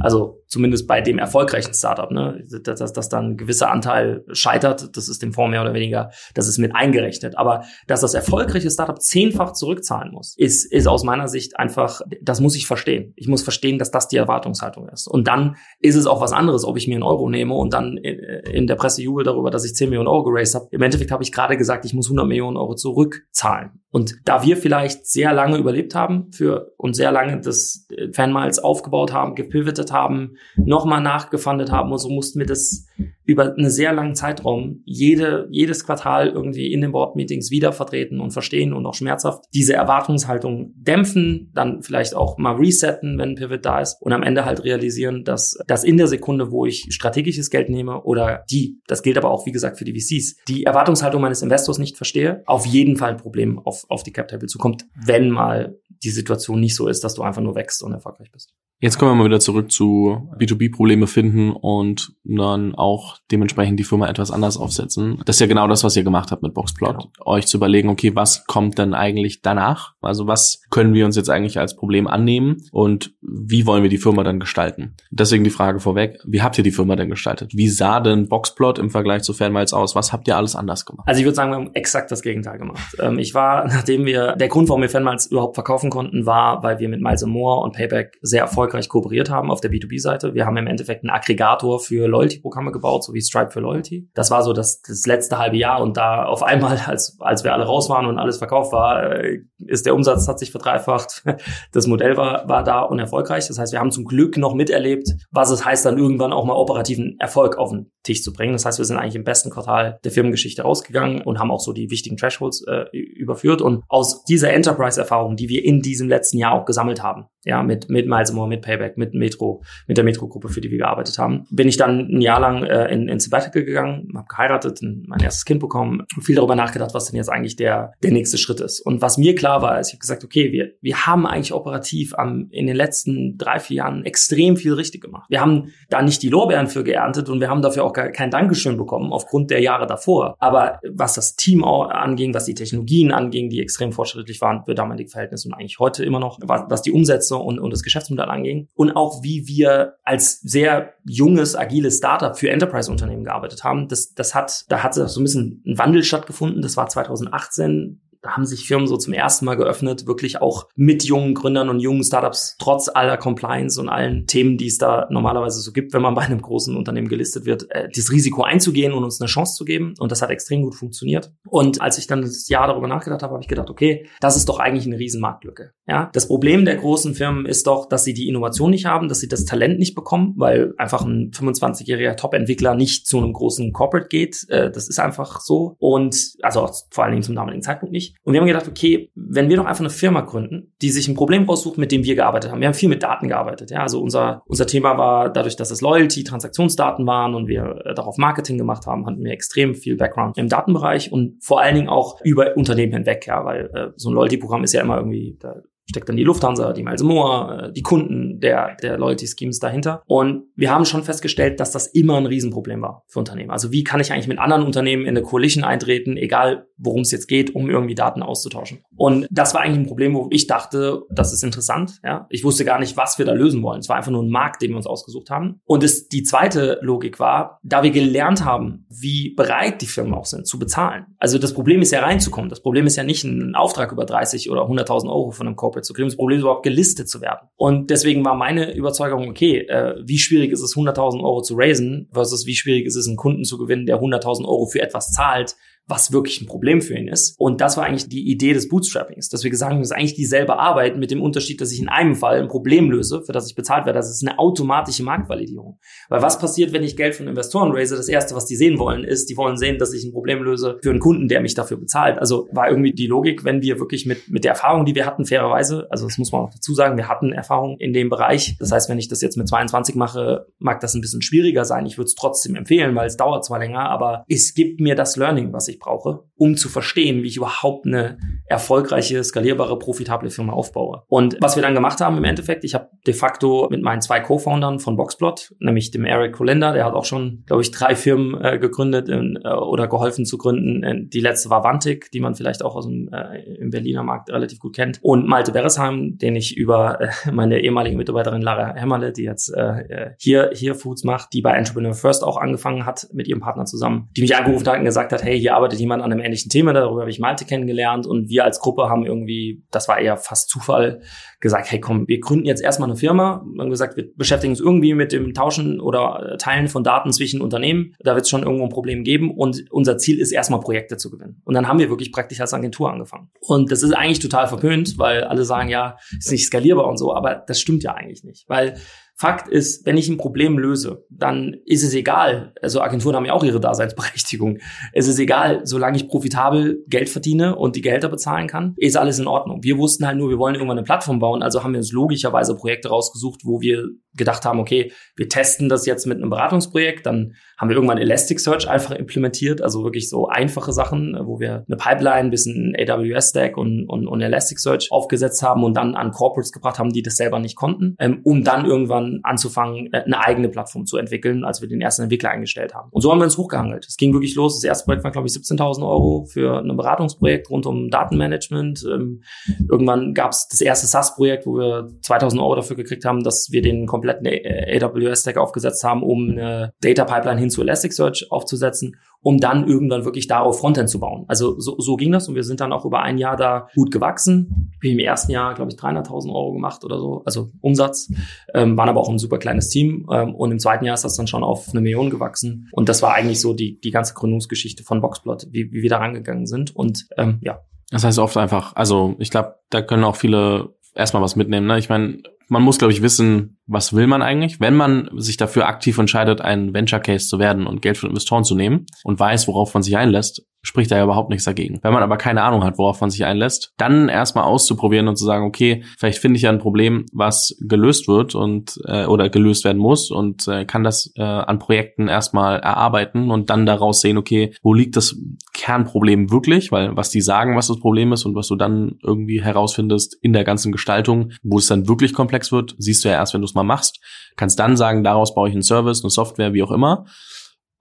Also zumindest bei dem erfolgreichen Startup, ne? dass, dass, dass dann ein gewisser Anteil scheitert, das ist dem Fonds mehr oder weniger, das ist mit eingerechnet. Aber dass das erfolgreiche Startup zehnfach zurückzahlen muss, ist, ist aus meiner Sicht einfach, das muss ich verstehen. Ich muss verstehen, dass das die Erwartungshaltung ist. Und dann ist es auch was anderes, ob ich mir einen Euro nehme und dann in der Presse jubel darüber, dass ich 10 Millionen Euro geraced habe. Im Endeffekt habe ich gerade gesagt, ich muss 100 Millionen Euro zurückzahlen. Und da wir vielleicht sehr lange überlebt haben für und sehr lange das Fanmiles aufgebaut haben, gepivotet haben, nochmal nachgefundet haben und so mussten wir das über einen sehr langen Zeitraum jede, jedes Quartal irgendwie in den Board-Meetings wieder vertreten und verstehen und auch schmerzhaft diese Erwartungshaltung dämpfen, dann vielleicht auch mal resetten, wenn ein Pivot da ist und am Ende halt realisieren, dass, dass in der Sekunde, wo ich strategisches Geld nehme oder die, das gilt aber auch, wie gesagt, für die VCs, die Erwartungshaltung meines Investors nicht verstehe, auf jeden Fall ein Problem auf, auf die Cap-Table zukommt, wenn mal die Situation nicht so ist, dass du einfach nur wächst und erfolgreich bist. Jetzt kommen wir mal wieder zurück zu B2B-Probleme finden und dann auch dementsprechend die Firma etwas anders aufsetzen. Das ist ja genau das, was ihr gemacht habt mit Boxplot. Genau. Euch zu überlegen, okay, was kommt denn eigentlich danach? Also was können wir uns jetzt eigentlich als Problem annehmen und wie wollen wir die Firma dann gestalten? Deswegen die Frage vorweg, wie habt ihr die Firma denn gestaltet? Wie sah denn Boxplot im Vergleich zu Fanmiles aus? Was habt ihr alles anders gemacht? Also ich würde sagen, wir haben exakt das Gegenteil gemacht. Ähm, ich war, nachdem wir, der Grund, warum wir Fanmiles überhaupt verkaufen konnten, war, weil wir mit Miles More und Payback sehr erfolgreich kooperiert haben auf der B2B-Seite. Wir haben im Endeffekt einen Aggregator für Loyalty-Programme gebaut, so wie Stripe für Loyalty. Das war so das, das letzte halbe Jahr und da auf einmal, als, als wir alle raus waren und alles verkauft war, äh, ist der Umsatz hat sich verdreifacht. Das Modell war, war da und erfolgreich. Das heißt, wir haben zum Glück noch miterlebt, was es heißt, dann irgendwann auch mal operativen Erfolg auf den Tisch zu bringen. Das heißt, wir sind eigentlich im besten Quartal der Firmengeschichte rausgegangen und haben auch so die wichtigen Thresholds äh, überführt. Und aus dieser Enterprise-Erfahrung, die wir in diesem letzten Jahr auch gesammelt haben, ja, mit, mit Miles More, mit Payback, mit Metro, mit der Metro-Gruppe, für die wir gearbeitet haben, bin ich dann ein Jahr lang äh, in, in Sabbatical gegangen, habe geheiratet, mein erstes Kind bekommen, viel darüber nachgedacht, was denn jetzt eigentlich der, der nächste Schritt ist. Und was mir klar war, ist, ich habe gesagt, okay, wir, wir haben eigentlich operativ am, in den letzten drei, vier Jahren extrem viel richtig gemacht. Wir haben da nicht die Lorbeeren für geerntet und wir haben dafür auch kein Dankeschön bekommen aufgrund der Jahre davor. Aber was das Team anging, was die Technologien anging, die extrem fortschrittlich waren für damalige Verhältnisse und eigentlich heute immer noch, was, was die Umsätze und, und das Geschäftsmodell anging und auch wie wir als sehr junges, agiles Startup für Enterprise-Unternehmen gearbeitet haben. Das, das hat, da hat so ein bisschen ein Wandel stattgefunden. Das war 2018 da haben sich Firmen so zum ersten Mal geöffnet, wirklich auch mit jungen Gründern und jungen Startups, trotz aller Compliance und allen Themen, die es da normalerweise so gibt, wenn man bei einem großen Unternehmen gelistet wird, äh, das Risiko einzugehen und uns eine Chance zu geben. Und das hat extrem gut funktioniert. Und als ich dann das Jahr darüber nachgedacht habe, habe ich gedacht, okay, das ist doch eigentlich eine Riesenmarktlücke. Ja, das Problem der großen Firmen ist doch, dass sie die Innovation nicht haben, dass sie das Talent nicht bekommen, weil einfach ein 25-jähriger Top-Entwickler nicht zu einem großen Corporate geht. Äh, das ist einfach so. Und also vor allen Dingen zum damaligen Zeitpunkt nicht. Und wir haben gedacht, okay, wenn wir doch einfach eine Firma gründen, die sich ein Problem raussucht, mit dem wir gearbeitet haben. Wir haben viel mit Daten gearbeitet. Ja, also unser, unser Thema war dadurch, dass es Loyalty, Transaktionsdaten waren und wir äh, darauf Marketing gemacht haben, hatten wir extrem viel Background im Datenbereich und vor allen Dingen auch über Unternehmen hinweg. Ja, weil äh, so ein Loyalty-Programm ist ja immer irgendwie, da steckt dann die Lufthansa, die Miles More, äh, die Kunden der, der Loyalty-Schemes dahinter. Und wir haben schon festgestellt, dass das immer ein Riesenproblem war für Unternehmen. Also wie kann ich eigentlich mit anderen Unternehmen in eine Coalition eintreten, egal worum es jetzt geht, um irgendwie Daten auszutauschen. Und das war eigentlich ein Problem, wo ich dachte, das ist interessant. Ja, Ich wusste gar nicht, was wir da lösen wollen. Es war einfach nur ein Markt, den wir uns ausgesucht haben. Und es, die zweite Logik war, da wir gelernt haben, wie bereit die Firmen auch sind zu bezahlen. Also das Problem ist ja reinzukommen. Das Problem ist ja nicht ein Auftrag über 30 oder 100.000 Euro von einem Corporate zu kriegen. Das Problem ist überhaupt gelistet zu werden. Und deswegen war meine Überzeugung, okay, äh, wie schwierig ist es, 100.000 Euro zu raisen versus wie schwierig ist es, einen Kunden zu gewinnen, der 100.000 Euro für etwas zahlt, was wirklich ein Problem für ihn ist. Und das war eigentlich die Idee des Bootstrappings, dass wir gesagt haben, das ist eigentlich dieselbe Arbeit mit dem Unterschied, dass ich in einem Fall ein Problem löse, für das ich bezahlt werde. Das ist eine automatische Marktvalidierung. Weil was passiert, wenn ich Geld von Investoren raise? Das erste, was die sehen wollen, ist, die wollen sehen, dass ich ein Problem löse für einen Kunden, der mich dafür bezahlt. Also war irgendwie die Logik, wenn wir wirklich mit, mit der Erfahrung, die wir hatten, fairerweise, also das muss man auch dazu sagen, wir hatten Erfahrung in dem Bereich. Das heißt, wenn ich das jetzt mit 22 mache, mag das ein bisschen schwieriger sein. Ich würde es trotzdem empfehlen, weil es dauert zwar länger, aber es gibt mir das Learning, was ich brauche, um zu verstehen, wie ich überhaupt eine erfolgreiche, skalierbare, profitable Firma aufbaue. Und was wir dann gemacht haben im Endeffekt, ich habe de facto mit meinen zwei Co-Foundern von Boxplot, nämlich dem Eric Kolinda, der hat auch schon, glaube ich, drei Firmen äh, gegründet in, äh, oder geholfen zu gründen. Die letzte war Vantik, die man vielleicht auch aus dem äh, im Berliner Markt relativ gut kennt. Und Malte Beresheim, den ich über äh, meine ehemalige Mitarbeiterin Lara Hämmerle, die jetzt äh, äh, hier, hier Foods macht, die bei Entrepreneur First auch angefangen hat mit ihrem Partner zusammen, die mich angerufen hat und gesagt hat, hey, hier arbeitet jemand an einem ähnlichen Thema, darüber habe ich Malte kennengelernt und wir als Gruppe haben irgendwie, das war eher fast Zufall, gesagt, hey komm, wir gründen jetzt erstmal eine Firma. Wir gesagt, wir beschäftigen uns irgendwie mit dem Tauschen oder Teilen von Daten zwischen Unternehmen. Da wird es schon irgendwo ein Problem geben und unser Ziel ist erstmal Projekte zu gewinnen. Und dann haben wir wirklich praktisch als Agentur angefangen. Und das ist eigentlich total verpönt, weil alle sagen, ja, ist nicht skalierbar und so, aber das stimmt ja eigentlich nicht, weil Fakt ist, wenn ich ein Problem löse, dann ist es egal. Also Agenturen haben ja auch ihre Daseinsberechtigung. Es ist egal, solange ich profitabel Geld verdiene und die Gehälter bezahlen kann, ist alles in Ordnung. Wir wussten halt nur, wir wollen irgendwann eine Plattform bauen, also haben wir uns logischerweise Projekte rausgesucht, wo wir gedacht haben, okay, wir testen das jetzt mit einem Beratungsprojekt, dann haben wir irgendwann Elasticsearch einfach implementiert, also wirklich so einfache Sachen, wo wir eine Pipeline bis in AWS-Stack und, und, und Elasticsearch aufgesetzt haben und dann an Corporates gebracht haben, die das selber nicht konnten, ähm, um dann irgendwann anzufangen, äh, eine eigene Plattform zu entwickeln, als wir den ersten Entwickler eingestellt haben. Und so haben wir uns hochgehangelt. Es ging wirklich los. Das erste Projekt war, glaube ich, 17.000 Euro für ein Beratungsprojekt rund um Datenmanagement. Ähm, irgendwann gab es das erste SaaS-Projekt, wo wir 2.000 Euro dafür gekriegt haben, dass wir den kompletten AWS-Stack aufgesetzt haben, um eine Data Pipeline hin zu Elasticsearch aufzusetzen um dann irgendwann wirklich darauf Frontend zu bauen. Also so, so ging das und wir sind dann auch über ein Jahr da gut gewachsen. Wir im ersten Jahr, glaube ich, 300.000 Euro gemacht oder so, also Umsatz, ähm, waren aber auch ein super kleines Team ähm, und im zweiten Jahr ist das dann schon auf eine Million gewachsen und das war eigentlich so die, die ganze Gründungsgeschichte von Boxplot, wie, wie wir da rangegangen sind und ähm, ja. Das heißt oft einfach, also ich glaube, da können auch viele erstmal was mitnehmen. Ne? Ich meine, man muss, glaube ich, wissen, was will man eigentlich, wenn man sich dafür aktiv entscheidet, ein Venture Case zu werden und Geld von Investoren zu nehmen und weiß, worauf man sich einlässt, spricht da ja überhaupt nichts dagegen. Wenn man aber keine Ahnung hat, worauf man sich einlässt, dann erstmal auszuprobieren und zu sagen, okay, vielleicht finde ich ja ein Problem, was gelöst wird und äh, oder gelöst werden muss und äh, kann das äh, an Projekten erstmal erarbeiten und dann daraus sehen, okay, wo liegt das Kernproblem wirklich, weil was die sagen, was das Problem ist und was du dann irgendwie herausfindest in der ganzen Gestaltung, wo es dann wirklich komplex wird, siehst du ja erst, wenn du es mal machst, kannst dann sagen, daraus baue ich einen Service, eine Software, wie auch immer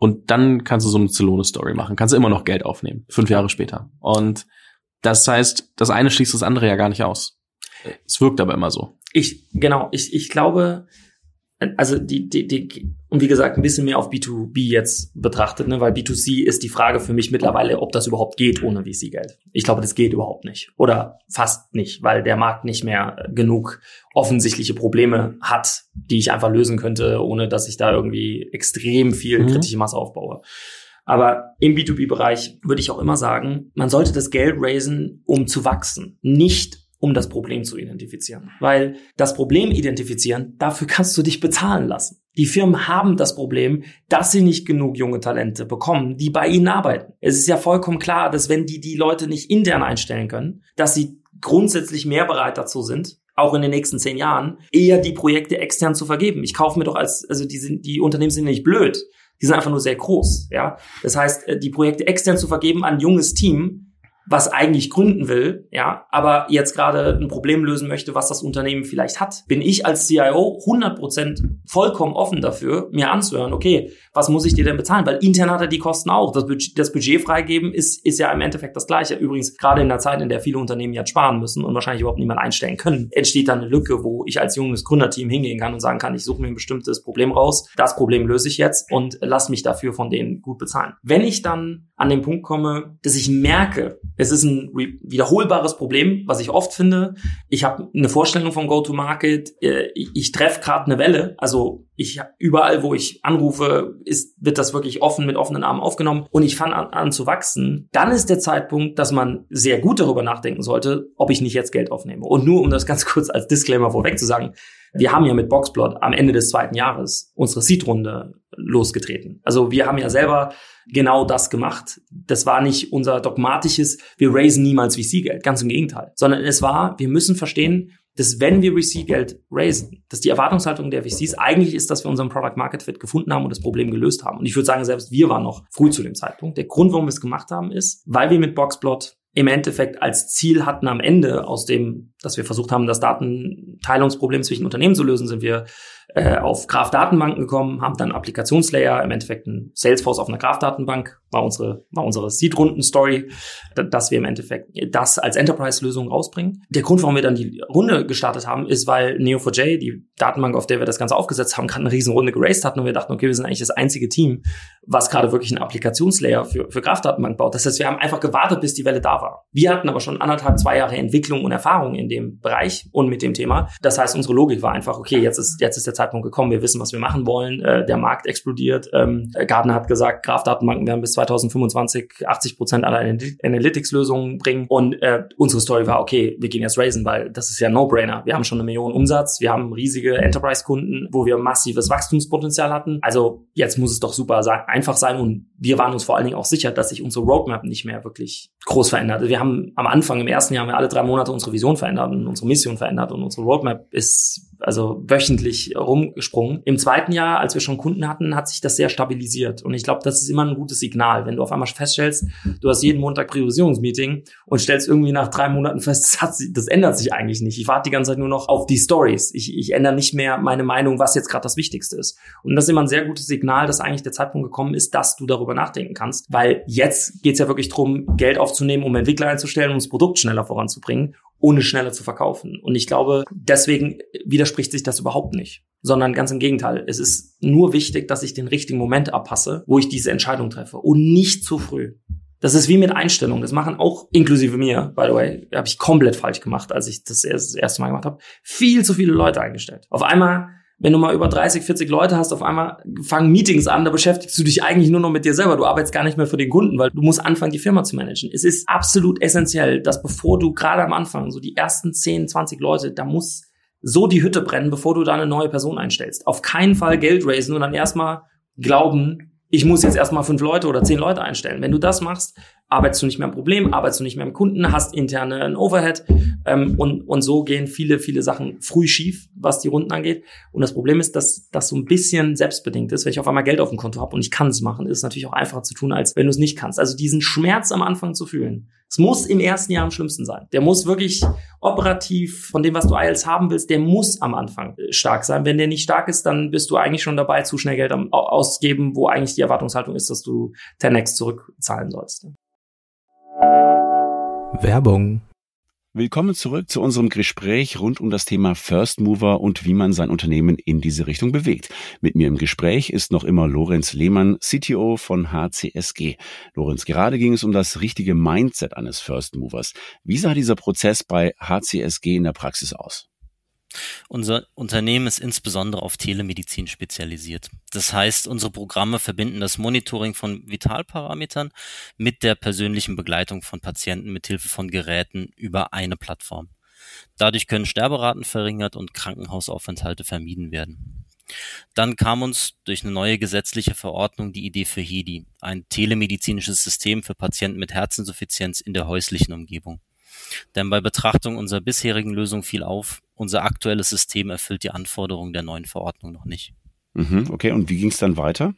und dann kannst du so eine Zelone-Story machen. Kannst du immer noch Geld aufnehmen. Fünf Jahre später. Und das heißt, das eine schließt das andere ja gar nicht aus. Es wirkt aber immer so. Ich, genau, ich, ich glaube, also die, die, die, und wie gesagt, ein bisschen mehr auf B2B jetzt betrachtet, ne, weil B2C ist die Frage für mich mittlerweile, ob das überhaupt geht ohne VC-Geld. Ich glaube, das geht überhaupt nicht. Oder fast nicht, weil der Markt nicht mehr genug offensichtliche Probleme hat, die ich einfach lösen könnte, ohne dass ich da irgendwie extrem viel mhm. kritische Masse aufbaue. Aber im B2B-Bereich würde ich auch immer sagen, man sollte das Geld raisen, um zu wachsen, nicht um das Problem zu identifizieren. Weil das Problem identifizieren, dafür kannst du dich bezahlen lassen. Die Firmen haben das Problem, dass sie nicht genug junge Talente bekommen, die bei ihnen arbeiten. Es ist ja vollkommen klar, dass wenn die die Leute nicht intern einstellen können, dass sie grundsätzlich mehr bereit dazu sind, auch in den nächsten zehn Jahren, eher die Projekte extern zu vergeben. Ich kaufe mir doch als, also die sind, die Unternehmen sind nicht blöd. Die sind einfach nur sehr groß, ja. Das heißt, äh, die Projekte extern zu vergeben an ein junges Team, was eigentlich gründen will, ja, aber jetzt gerade ein Problem lösen möchte, was das Unternehmen vielleicht hat, bin ich als CIO 100% vollkommen offen dafür, mir anzuhören, okay, was muss ich dir denn bezahlen? Weil intern hat er die Kosten auch. Das Budget, das Budget freigeben ist, ist ja im Endeffekt das Gleiche. Übrigens, gerade in der Zeit, in der viele Unternehmen jetzt sparen müssen und wahrscheinlich überhaupt niemand einstellen können, entsteht dann eine Lücke, wo ich als junges Gründerteam hingehen kann und sagen kann, ich suche mir ein bestimmtes Problem raus, das Problem löse ich jetzt und lass mich dafür von denen gut bezahlen. Wenn ich dann an den Punkt komme, dass ich merke, es ist ein wiederholbares Problem, was ich oft finde. Ich habe eine Vorstellung vom Go-to-Market, äh, ich, ich treffe gerade eine Welle, also Ich überall, wo ich anrufe, ist, wird das wirklich offen mit offenen Armen aufgenommen und ich fange an, an zu wachsen. Dann ist der Zeitpunkt, dass man sehr gut darüber nachdenken sollte, ob ich nicht jetzt Geld aufnehme. Und nur um das ganz kurz als Disclaimer vorweg zu sagen, wir haben ja mit Boxplot am Ende des zweiten Jahres unsere Seed-Runde losgetreten. Also wir haben ja selber genau das gemacht. Das war nicht unser dogmatisches, wir raisen niemals VC-Geld. Ganz im Gegenteil. Sondern es war, wir müssen verstehen, dass wenn wir VC-Geld raisen, dass die Erwartungshaltung der VCs eigentlich ist, dass wir unseren Product Market Fit gefunden haben und das Problem gelöst haben. Und ich würde sagen, selbst wir waren noch früh zu dem Zeitpunkt. Der Grund, warum wir es gemacht haben, ist, weil wir mit Boxplot im Endeffekt als Ziel hatten am Ende, aus dem, dass wir versucht haben, das Datenteilungsproblem zwischen Unternehmen zu lösen, sind wir äh, auf Graph-Datenbanken gekommen, haben dann Applikationslayer, im Endeffekt ein Salesforce auf einer Graph-Datenbank, war unsere, war unsere Seed-Runden-Story, dass wir im Endeffekt das als Enterprise-Lösung rausbringen. Der Grund, warum wir dann die Runde gestartet haben, ist, weil Neo4j, die Datenbank, auf der wir das Ganze aufgesetzt haben, gerade eine riesen Runde geraced hatten und wir dachten, okay, wir sind eigentlich das einzige Team, was gerade wirklich ein Applikationslayer für, für Graph-Datenbank baut. Das heißt, wir haben einfach gewartet, bis die Welle da war. Wir hatten aber schon anderthalb, zwei Jahre Entwicklung und Erfahrung in dem Bereich und mit dem Thema. Das heißt, unsere Logik war einfach, okay, jetzt ist, jetzt ist der Zeitpunkt gekommen, wir wissen, was wir machen wollen, äh, der Markt explodiert. Ähm, Gardner hat gesagt, Graph-Datenbanken werden bis 2025 80 Prozent aller Analytics-Lösungen bringen. Und äh, unsere Story war, okay, wir gehen jetzt raisen, weil das ist ja No-Brainer. Wir haben schon eine Million Umsatz, wir haben riesige Enterprise-Kunden, wo wir massives Wachstumspotenzial hatten. Also jetzt muss es doch super sein, einfach sein. Und wir waren uns vor allen Dingen auch sicher, dass sich unsere Roadmap nicht mehr wirklich groß verändert. Wir haben am Anfang, im ersten Jahr, haben wir alle drei Monate unsere Vision verändert und unsere Mission verändert und unsere Roadmap ist also wöchentlich rumgesprungen. Im zweiten Jahr, als wir schon Kunden hatten, hat sich das sehr stabilisiert. Und ich glaube, das ist immer ein gutes Signal, wenn du auf einmal feststellst, du hast jeden Montag Priorisierungsmeeting und stellst irgendwie nach drei Monaten fest, das, hat, das ändert sich eigentlich nicht. Ich warte die ganze Zeit nur noch auf die Stories. Ich, ich ändere nicht mehr meine Meinung, was jetzt gerade das Wichtigste ist. Und das ist immer ein sehr gutes Signal, dass eigentlich der Zeitpunkt gekommen ist, dass du darüber nachdenken kannst. Weil jetzt geht es ja wirklich darum, Geld aufzunehmen, um Entwickler einzustellen, um das Produkt schneller voranzubringen ohne schneller zu verkaufen. Und ich glaube, deswegen widerspricht sich das überhaupt nicht, sondern ganz im Gegenteil. Es ist nur wichtig, dass ich den richtigen Moment abpasse, wo ich diese Entscheidung treffe und nicht zu früh. Das ist wie mit Einstellungen. Das machen auch inklusive mir, by the way, habe ich komplett falsch gemacht, als ich das erste Mal gemacht habe. Viel zu viele Leute eingestellt. Auf einmal wenn du mal über 30, 40 Leute hast, auf einmal fangen Meetings an, da beschäftigst du dich eigentlich nur noch mit dir selber. Du arbeitest gar nicht mehr für den Kunden, weil du musst anfangen, die Firma zu managen. Es ist absolut essentiell, dass bevor du gerade am Anfang, so die ersten 10, 20 Leute, da muss so die Hütte brennen, bevor du da eine neue Person einstellst. Auf keinen Fall Geld raisen und dann erstmal glauben, ich muss jetzt erstmal fünf Leute oder zehn Leute einstellen. Wenn du das machst, arbeitest du nicht mehr am Problem, arbeitest du nicht mehr im Kunden, hast interne ein Overhead ähm, und, und so gehen viele, viele Sachen früh schief, was die Runden angeht. Und das Problem ist, dass das so ein bisschen selbstbedingt ist. Wenn ich auf einmal Geld auf dem Konto habe und ich kann es machen, ist es natürlich auch einfacher zu tun, als wenn du es nicht kannst. Also diesen Schmerz am Anfang zu fühlen, es muss im ersten Jahr am schlimmsten sein. Der muss wirklich operativ von dem, was du IELTS haben willst, der muss am Anfang äh, stark sein. Wenn der nicht stark ist, dann bist du eigentlich schon dabei, zu schnell Geld ausgeben, wo eigentlich die Erwartungshaltung ist, dass du 10x zurückzahlen sollst. Werbung Willkommen zurück zu unserem Gespräch rund um das Thema First Mover und wie man sein Unternehmen in diese Richtung bewegt. Mit mir im Gespräch ist noch immer Lorenz Lehmann, CTO von HCSG. Lorenz, gerade ging es um das richtige Mindset eines First Movers. Wie sah dieser Prozess bei HCSG in der Praxis aus? Unser Unternehmen ist insbesondere auf Telemedizin spezialisiert. Das heißt, unsere Programme verbinden das Monitoring von Vitalparametern mit der persönlichen Begleitung von Patienten mit Hilfe von Geräten über eine Plattform. Dadurch können Sterberaten verringert und Krankenhausaufenthalte vermieden werden. Dann kam uns durch eine neue gesetzliche Verordnung die Idee für HEDI, ein telemedizinisches System für Patienten mit Herzinsuffizienz in der häuslichen Umgebung. Denn bei Betrachtung unserer bisherigen Lösung fiel auf, unser aktuelles System erfüllt die Anforderungen der neuen Verordnung noch nicht. Mhm, okay, und wie ging es dann weiter?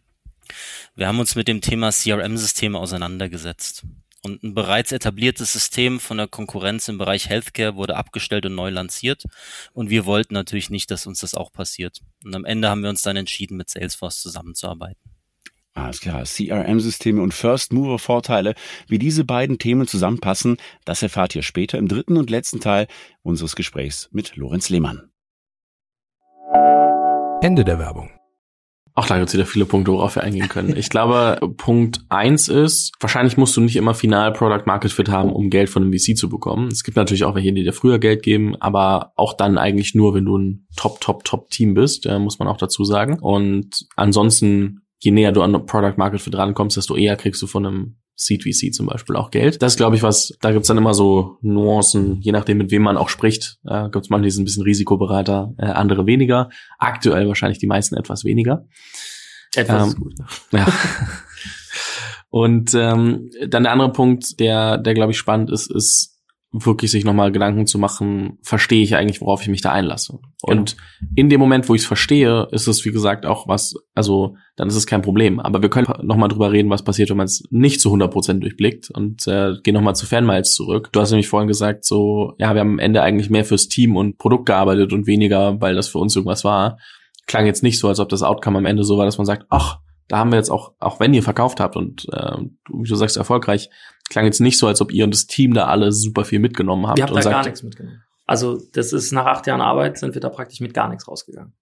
Wir haben uns mit dem Thema CRM-Systeme auseinandergesetzt. Und ein bereits etabliertes System von der Konkurrenz im Bereich Healthcare wurde abgestellt und neu lanciert. Und wir wollten natürlich nicht, dass uns das auch passiert. Und am Ende haben wir uns dann entschieden, mit Salesforce zusammenzuarbeiten. Alles klar, CRM-Systeme und First-Mover-Vorteile, wie diese beiden Themen zusammenpassen, das erfahrt ihr später im dritten und letzten Teil unseres Gesprächs mit Lorenz Lehmann. Ende der Werbung. Auch da gibt es wieder viele Punkte, worauf wir eingehen können. Ich glaube, Punkt eins ist, wahrscheinlich musst du nicht immer final Product Market Fit haben, um Geld von einem VC zu bekommen. Es gibt natürlich auch welche, die dir früher Geld geben, aber auch dann eigentlich nur, wenn du ein Top, Top, Top Team bist, äh, muss man auch dazu sagen. Und ansonsten je näher du an Product Market Fit rankommst, desto eher kriegst du von einem Seed VC zum Beispiel auch Geld. Das ist, glaube ich, was, da gibt's dann immer so Nuancen, je nachdem, mit wem man auch spricht. Äh, gibt's manche, die sind ein bisschen Risikoberater, äh, andere weniger. Aktuell wahrscheinlich die meisten etwas weniger. Etwas ähm, gut. Ja. Und ähm, dann der andere Punkt, der, der glaube ich spannend ist, ist wirklich sich nochmal Gedanken zu machen, verstehe ich eigentlich, worauf ich mich da einlasse. Genau. Und in dem Moment, wo ich es verstehe, ist es, wie gesagt, auch was, also dann ist es kein Problem. Aber wir können nochmal drüber reden, was passiert, wenn man es nicht zu 100% durchblickt und äh, gehen nochmal zu Fanmiles zurück. Du hast nämlich vorhin gesagt, so, ja, wir haben am Ende eigentlich mehr fürs Team und Produkt gearbeitet und weniger, weil das für uns irgendwas war. Klang jetzt nicht so, als ob das Outcome am Ende so war, dass man sagt, ach, da haben wir jetzt auch, auch wenn ihr verkauft habt und äh, wie du sagst, erfolgreich, klang jetzt nicht so, als ob ihr und das Team da alle super viel mitgenommen habt. Wir haben da sagt, gar nichts mitgenommen. Also das ist nach acht Jahren Arbeit sind wir da praktisch mit gar nichts rausgegangen.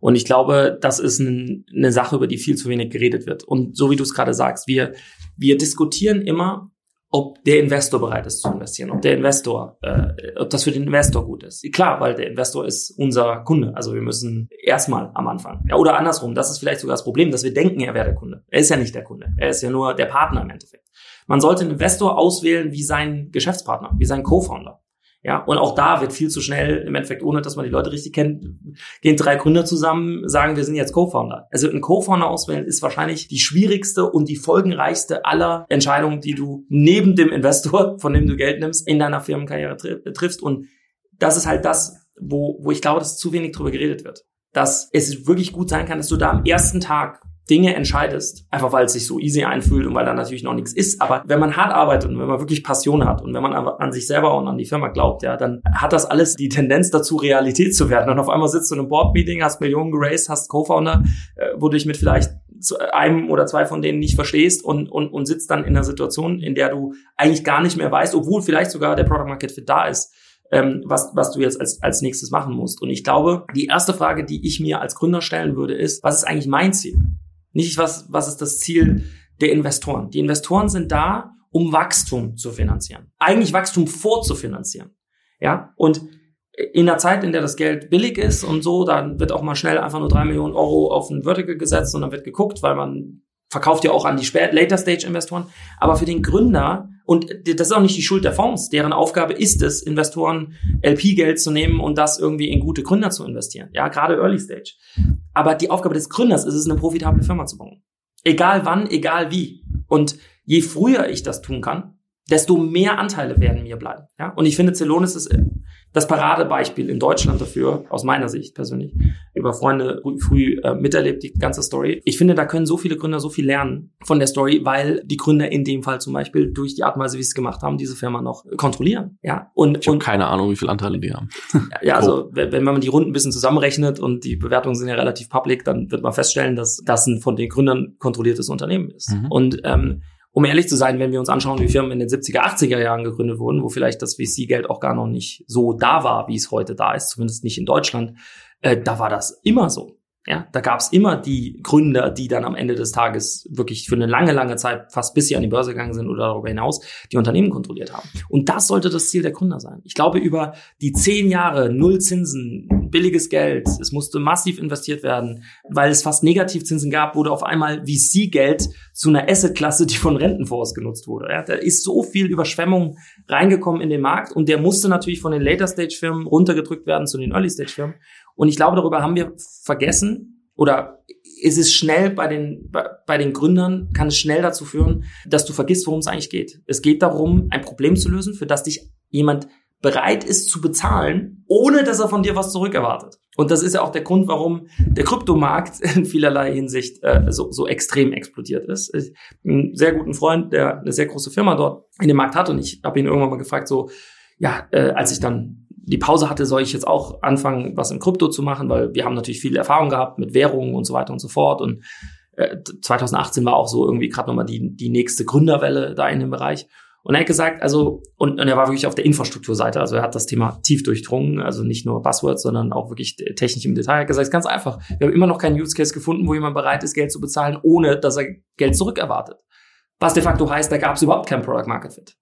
Und ich glaube, das ist ein, eine Sache, über die viel zu wenig geredet wird. Und so wie du es gerade sagst, wir, wir diskutieren immer, ob der Investor bereit ist zu investieren, ob der Investor, äh, ob das für den Investor gut ist. Klar, weil der Investor ist unser Kunde. Also wir müssen erstmal am Anfang. Ja, oder andersrum, das ist vielleicht sogar das Problem, dass wir denken, er wäre der Kunde. Er ist ja nicht der Kunde. Er ist ja nur der Partner im Endeffekt. Man sollte einen Investor auswählen wie sein Geschäftspartner, wie sein Co-Founder. Ja, und auch da wird viel zu schnell, im Endeffekt, ohne dass man die Leute richtig kennt, gehen drei Gründer zusammen, sagen, wir sind jetzt Co-Founder. Also ein Co-Founder auswählen ist wahrscheinlich die schwierigste und die folgenreichste aller Entscheidungen, die du neben dem Investor, von dem du Geld nimmst, in deiner Firmenkarriere triffst. Und das ist halt das, wo, wo ich glaube, dass zu wenig drüber geredet wird. Dass es wirklich gut sein kann, dass du da am ersten Tag Dinge entscheidest, einfach weil es sich so easy einfühlt und weil da natürlich noch nichts ist. Aber wenn man hart arbeitet und wenn man wirklich Passion hat und wenn man an sich selber und an die Firma glaubt, ja, dann hat das alles die Tendenz dazu, Realität zu werden. Und auf einmal sitzt du in einem Board-Meeting, hast Millionen geraced, hast Co-Founder, äh, wo du dich mit vielleicht einem oder zwei von denen nicht verstehst und, und, und sitzt dann in einer Situation, in der du eigentlich gar nicht mehr weißt, obwohl vielleicht sogar der Product Market Fit da ist, ähm, was, was du jetzt als, als nächstes machen musst. Und ich glaube, die erste Frage, die ich mir als Gründer stellen würde, ist, was ist eigentlich mein Ziel? Nicht, was, was ist das Ziel der Investoren? Die Investoren sind da, um Wachstum zu finanzieren. Eigentlich Wachstum vorzufinanzieren. Ja, und in der Zeit, in der das Geld billig ist und so, dann wird auch mal schnell einfach nur drei Millionen Euro auf ein Vertical gesetzt und dann wird geguckt, weil man verkauft ja auch an die Spät Later Stage Investoren. Aber für den Gründer, und das ist auch nicht die Schuld der Fonds, deren Aufgabe ist es, Investoren LP-Geld zu nehmen und das irgendwie in gute Gründer zu investieren. Ja, gerade Early Stage. Aber die Aufgabe des Gründers ist es, eine profitable Firma zu bauen. Egal wann, egal wie. Und je früher ich das tun kann, desto mehr Anteile werden mir bleiben. Ja? Und ich finde, Celonis ist das Paradebeispiel in Deutschland dafür, aus meiner Sicht persönlich, über Freunde früh äh, miterlebt, die ganze Story. Ich finde, da können so viele Gründer so viel lernen von der Story, weil die Gründer in dem Fall zum Beispiel durch die Art und Weise, wie sie es gemacht haben, diese Firma noch kontrollieren. Ja, und ich habe keine Ahnung, wie viele Anteile die haben. ja, also wenn, wenn man die Runden ein bisschen zusammenrechnet und die Bewertungen sind ja relativ public, dann wird man feststellen, dass das ein von den Gründern kontrolliertes Unternehmen ist. Mhm. Und ähm, um ehrlich zu sein, wenn wir uns anschauen, wie Firmen in den 70er, 80er Jahren gegründet wurden, wo vielleicht das VC-Geld auch gar noch nicht so da war, wie es heute da ist, zumindest nicht in Deutschland, äh, da war das immer so. Ja, da gab es immer die Gründer, die dann am Ende des Tages wirklich für eine lange, lange Zeit, fast bis sie an die Börse gegangen sind oder darüber hinaus, die Unternehmen kontrolliert haben. Und das sollte das Ziel der Gründer sein. Ich glaube, über die zehn Jahre Null Zinsen, billiges Geld, es musste massiv investiert werden, weil es fast Negativzinsen gab, wurde auf einmal VC-Geld zu einer Asset-Klasse, die von Rentenfonds genutzt wurde. Ja, da ist so viel Überschwemmung reingekommen in den Markt und der musste natürlich von den Later-Stage-Firmen runtergedrückt werden zu den Early-Stage-Firmen. Und ich glaube, darüber haben wir vergessen oder ist es schnell bei den, bei den Gründern, kann es schnell dazu führen, dass du vergisst, worum es eigentlich geht. Es geht darum, ein Problem zu lösen, für das dich jemand bereit ist zu bezahlen, ohne dass er von dir was zurückerwartet. Und das ist ja auch der Grund, warum der Kryptomarkt in vielerlei Hinsicht äh, so, so extrem explodiert ist. Ich, einen sehr guten Freund, der eine sehr große Firma dort in dem Markt hat und ich habe ihn irgendwann mal gefragt, so, ja, äh, als ich dann die Pause hatte, soll ich jetzt auch anfangen, was im Krypto zu machen, weil wir haben natürlich viel Erfahrung gehabt mit Währungen und so weiter und so fort. Und äh, 2018 war auch so irgendwie gerade nochmal die, die nächste Gründerwelle da in dem Bereich. Und er hat gesagt, also, und, und er war wirklich auf der Infrastrukturseite, also er hat das Thema tief durchdrungen, also nicht nur Buzzwords, sondern auch wirklich technisch im Detail. Er hat gesagt, es ist ganz einfach. Wir haben immer noch keinen Use Case gefunden, wo jemand bereit ist, Geld zu bezahlen, ohne dass er Geld zurückerwartet. Was de facto heißt, da gab es überhaupt kein Product Market Fit.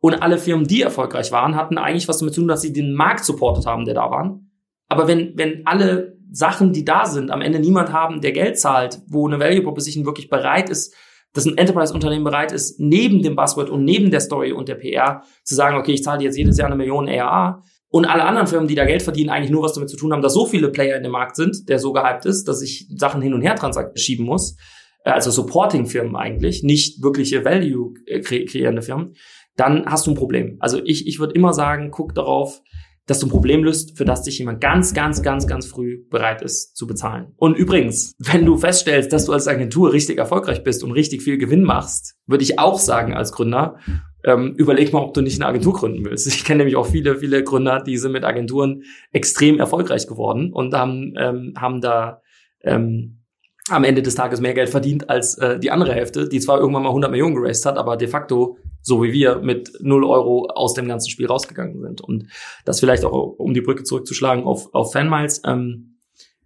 Und alle Firmen, die erfolgreich waren, hatten eigentlich was damit zu tun, dass sie den Markt supportet haben, der da waren. Aber wenn, wenn alle Sachen, die da sind, am Ende niemand haben, der Geld zahlt, wo eine Value Proposition wirklich bereit ist, dass ein Enterprise-Unternehmen bereit ist, neben dem Buzzword und neben der Story und der PR zu sagen, okay, ich zahle jetzt jedes Jahr eine Million ARA und alle anderen Firmen, die da Geld verdienen, eigentlich nur was damit zu tun haben, dass so viele Player in dem Markt sind, der so gehypt ist, dass ich Sachen hin und her schieben muss. Äh, also Supporting-Firmen eigentlich, nicht wirkliche Value äh, Firmen, dann hast du ein Problem. Also ich, ich würde immer sagen, guck darauf, dass du ein Problem löst, für das dich jemand ganz, ganz, ganz, ganz früh bereit ist zu bezahlen. Und übrigens, wenn du feststellst, dass du als Agentur richtig erfolgreich bist und richtig viel Gewinn machst, würde ich auch sagen als Gründer, ähm, überleg mal, ob du nicht eine Agentur gründen willst. Ich kenne nämlich auch viele, viele Gründer, die sind mit Agenturen extrem erfolgreich geworden und haben, ähm, haben da ähm, am Ende des Tages mehr Geld verdient als äh, die andere Hälfte, die zwar irgendwann mal 100 Millionen geraced hat, aber de facto, so wie wir, mit 0 Euro aus dem ganzen Spiel rausgegangen sind. Und das vielleicht auch, um die Brücke zurückzuschlagen auf, auf Fanmiles, ähm,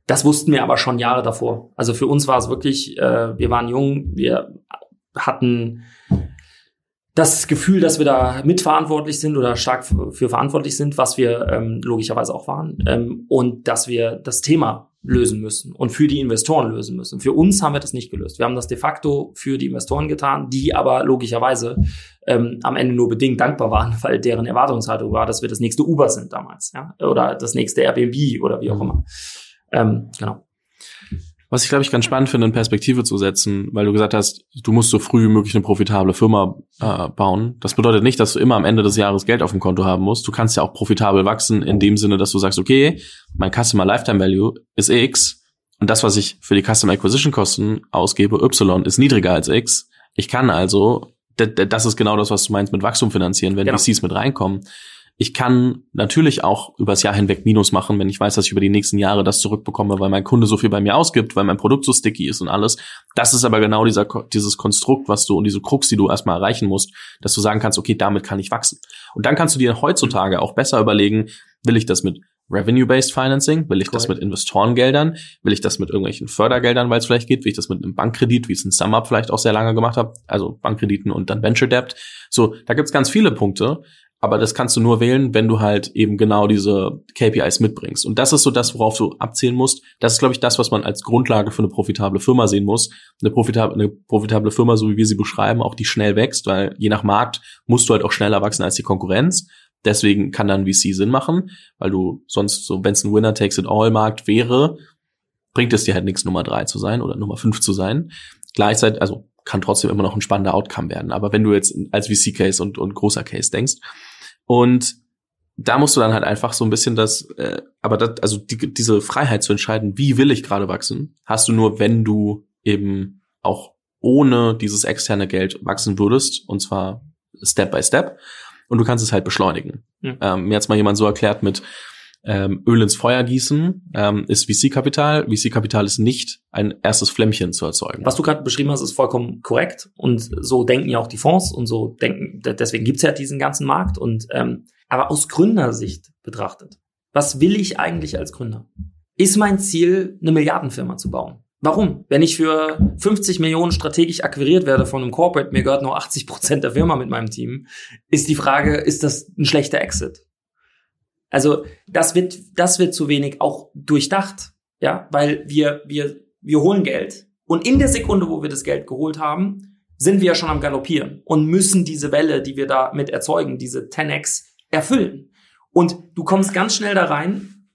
das wussten wir aber schon Jahre davor. Also für uns war es wirklich, äh, wir waren jung, wir hatten das Gefühl, dass wir da mitverantwortlich sind oder stark für verantwortlich sind, was wir ähm, logischerweise auch waren, ähm, und dass wir das Thema lösen müssen und für die Investoren lösen müssen. Für uns haben wir das nicht gelöst. Wir haben das de facto für die Investoren getan, die aber logischerweise ähm, am Ende nur bedingt dankbar waren, weil deren Erwartungshaltung war, dass wir das nächste Uber sind damals, ja, oder das nächste Airbnb oder wie auch immer. Ähm, genau. Was ich, glaube ich, ganz spannend finde, in Perspektive zu setzen, weil du gesagt hast, du musst so früh wie möglich eine profitable Firma äh, bauen. Das bedeutet nicht, dass du immer am Ende des Jahres Geld auf dem Konto haben musst. Du kannst ja auch profitabel wachsen in dem Sinne, dass du sagst, okay, mein Customer Lifetime Value ist X und das, was ich für die Customer Acquisition Kosten ausgebe, Y, ist niedriger als X. Ich kann also, das ist genau das, was du meinst mit Wachstum finanzieren, wenn genau. VCs mit reinkommen. Ich kann natürlich auch übers Jahr hinweg Minus machen, wenn ich weiß, dass ich über die nächsten Jahre das zurückbekomme, weil mein Kunde so viel bei mir ausgibt, weil mein Produkt so sticky ist und alles. Das ist aber genau dieser, dieses Konstrukt, was du und diese Krux, die du erstmal erreichen musst, dass du sagen kannst, okay, damit kann ich wachsen. Und dann kannst du dir heutzutage auch besser überlegen, will ich das mit Revenue-Based Financing? Will ich Correct. das mit Investorengeldern? Will ich das mit irgendwelchen Fördergeldern, weil es vielleicht geht? Will ich das mit einem Bankkredit, wie es ein SumUp vielleicht auch sehr lange gemacht hat? Also Bankkrediten und dann Venture Debt. So, da gibt's ganz viele Punkte. Aber das kannst du nur wählen, wenn du halt eben genau diese KPIs mitbringst. Und das ist so das, worauf du abzählen musst. Das ist, glaube ich, das, was man als Grundlage für eine profitable Firma sehen muss. Eine profitable, eine profitable Firma, so wie wir sie beschreiben, auch die schnell wächst, weil je nach Markt musst du halt auch schneller wachsen als die Konkurrenz. Deswegen kann dann VC Sinn machen, weil du sonst so, wenn es ein Winner takes it all Markt wäre, bringt es dir halt nichts, Nummer drei zu sein oder Nummer fünf zu sein. Gleichzeitig, also kann trotzdem immer noch ein spannender Outcome werden. Aber wenn du jetzt als VC-Case und, und großer Case denkst, und da musst du dann halt einfach so ein bisschen das, äh, aber das, also die, diese Freiheit zu entscheiden, wie will ich gerade wachsen, hast du nur, wenn du eben auch ohne dieses externe Geld wachsen würdest, und zwar Step by Step. Und du kannst es halt beschleunigen. Mhm. Ähm, mir hat's mal jemand so erklärt mit, ähm, Öl ins Feuer gießen ähm, ist VC-Kapital. VC-Kapital ist nicht ein erstes Flämmchen zu erzeugen. Was du gerade beschrieben hast, ist vollkommen korrekt. Und so denken ja auch die Fonds und so denken, deswegen gibt's ja diesen ganzen Markt. Und ähm, aber aus Gründersicht betrachtet, was will ich eigentlich als Gründer? Ist mein Ziel, eine Milliardenfirma zu bauen? Warum? Wenn ich für 50 Millionen strategisch akquiriert werde von einem Corporate, mir gehört nur 80 Prozent der Firma mit meinem Team, ist die Frage, ist das ein schlechter Exit? Also das wird, das wird zu wenig auch durchdacht, ja, weil wir, wir, wir holen Geld und in der Sekunde, wo wir das Geld geholt haben, sind wir ja schon am Galoppieren und müssen diese Welle, die wir da mit erzeugen, diese 10x erfüllen. Und du kommst ganz schnell da rein,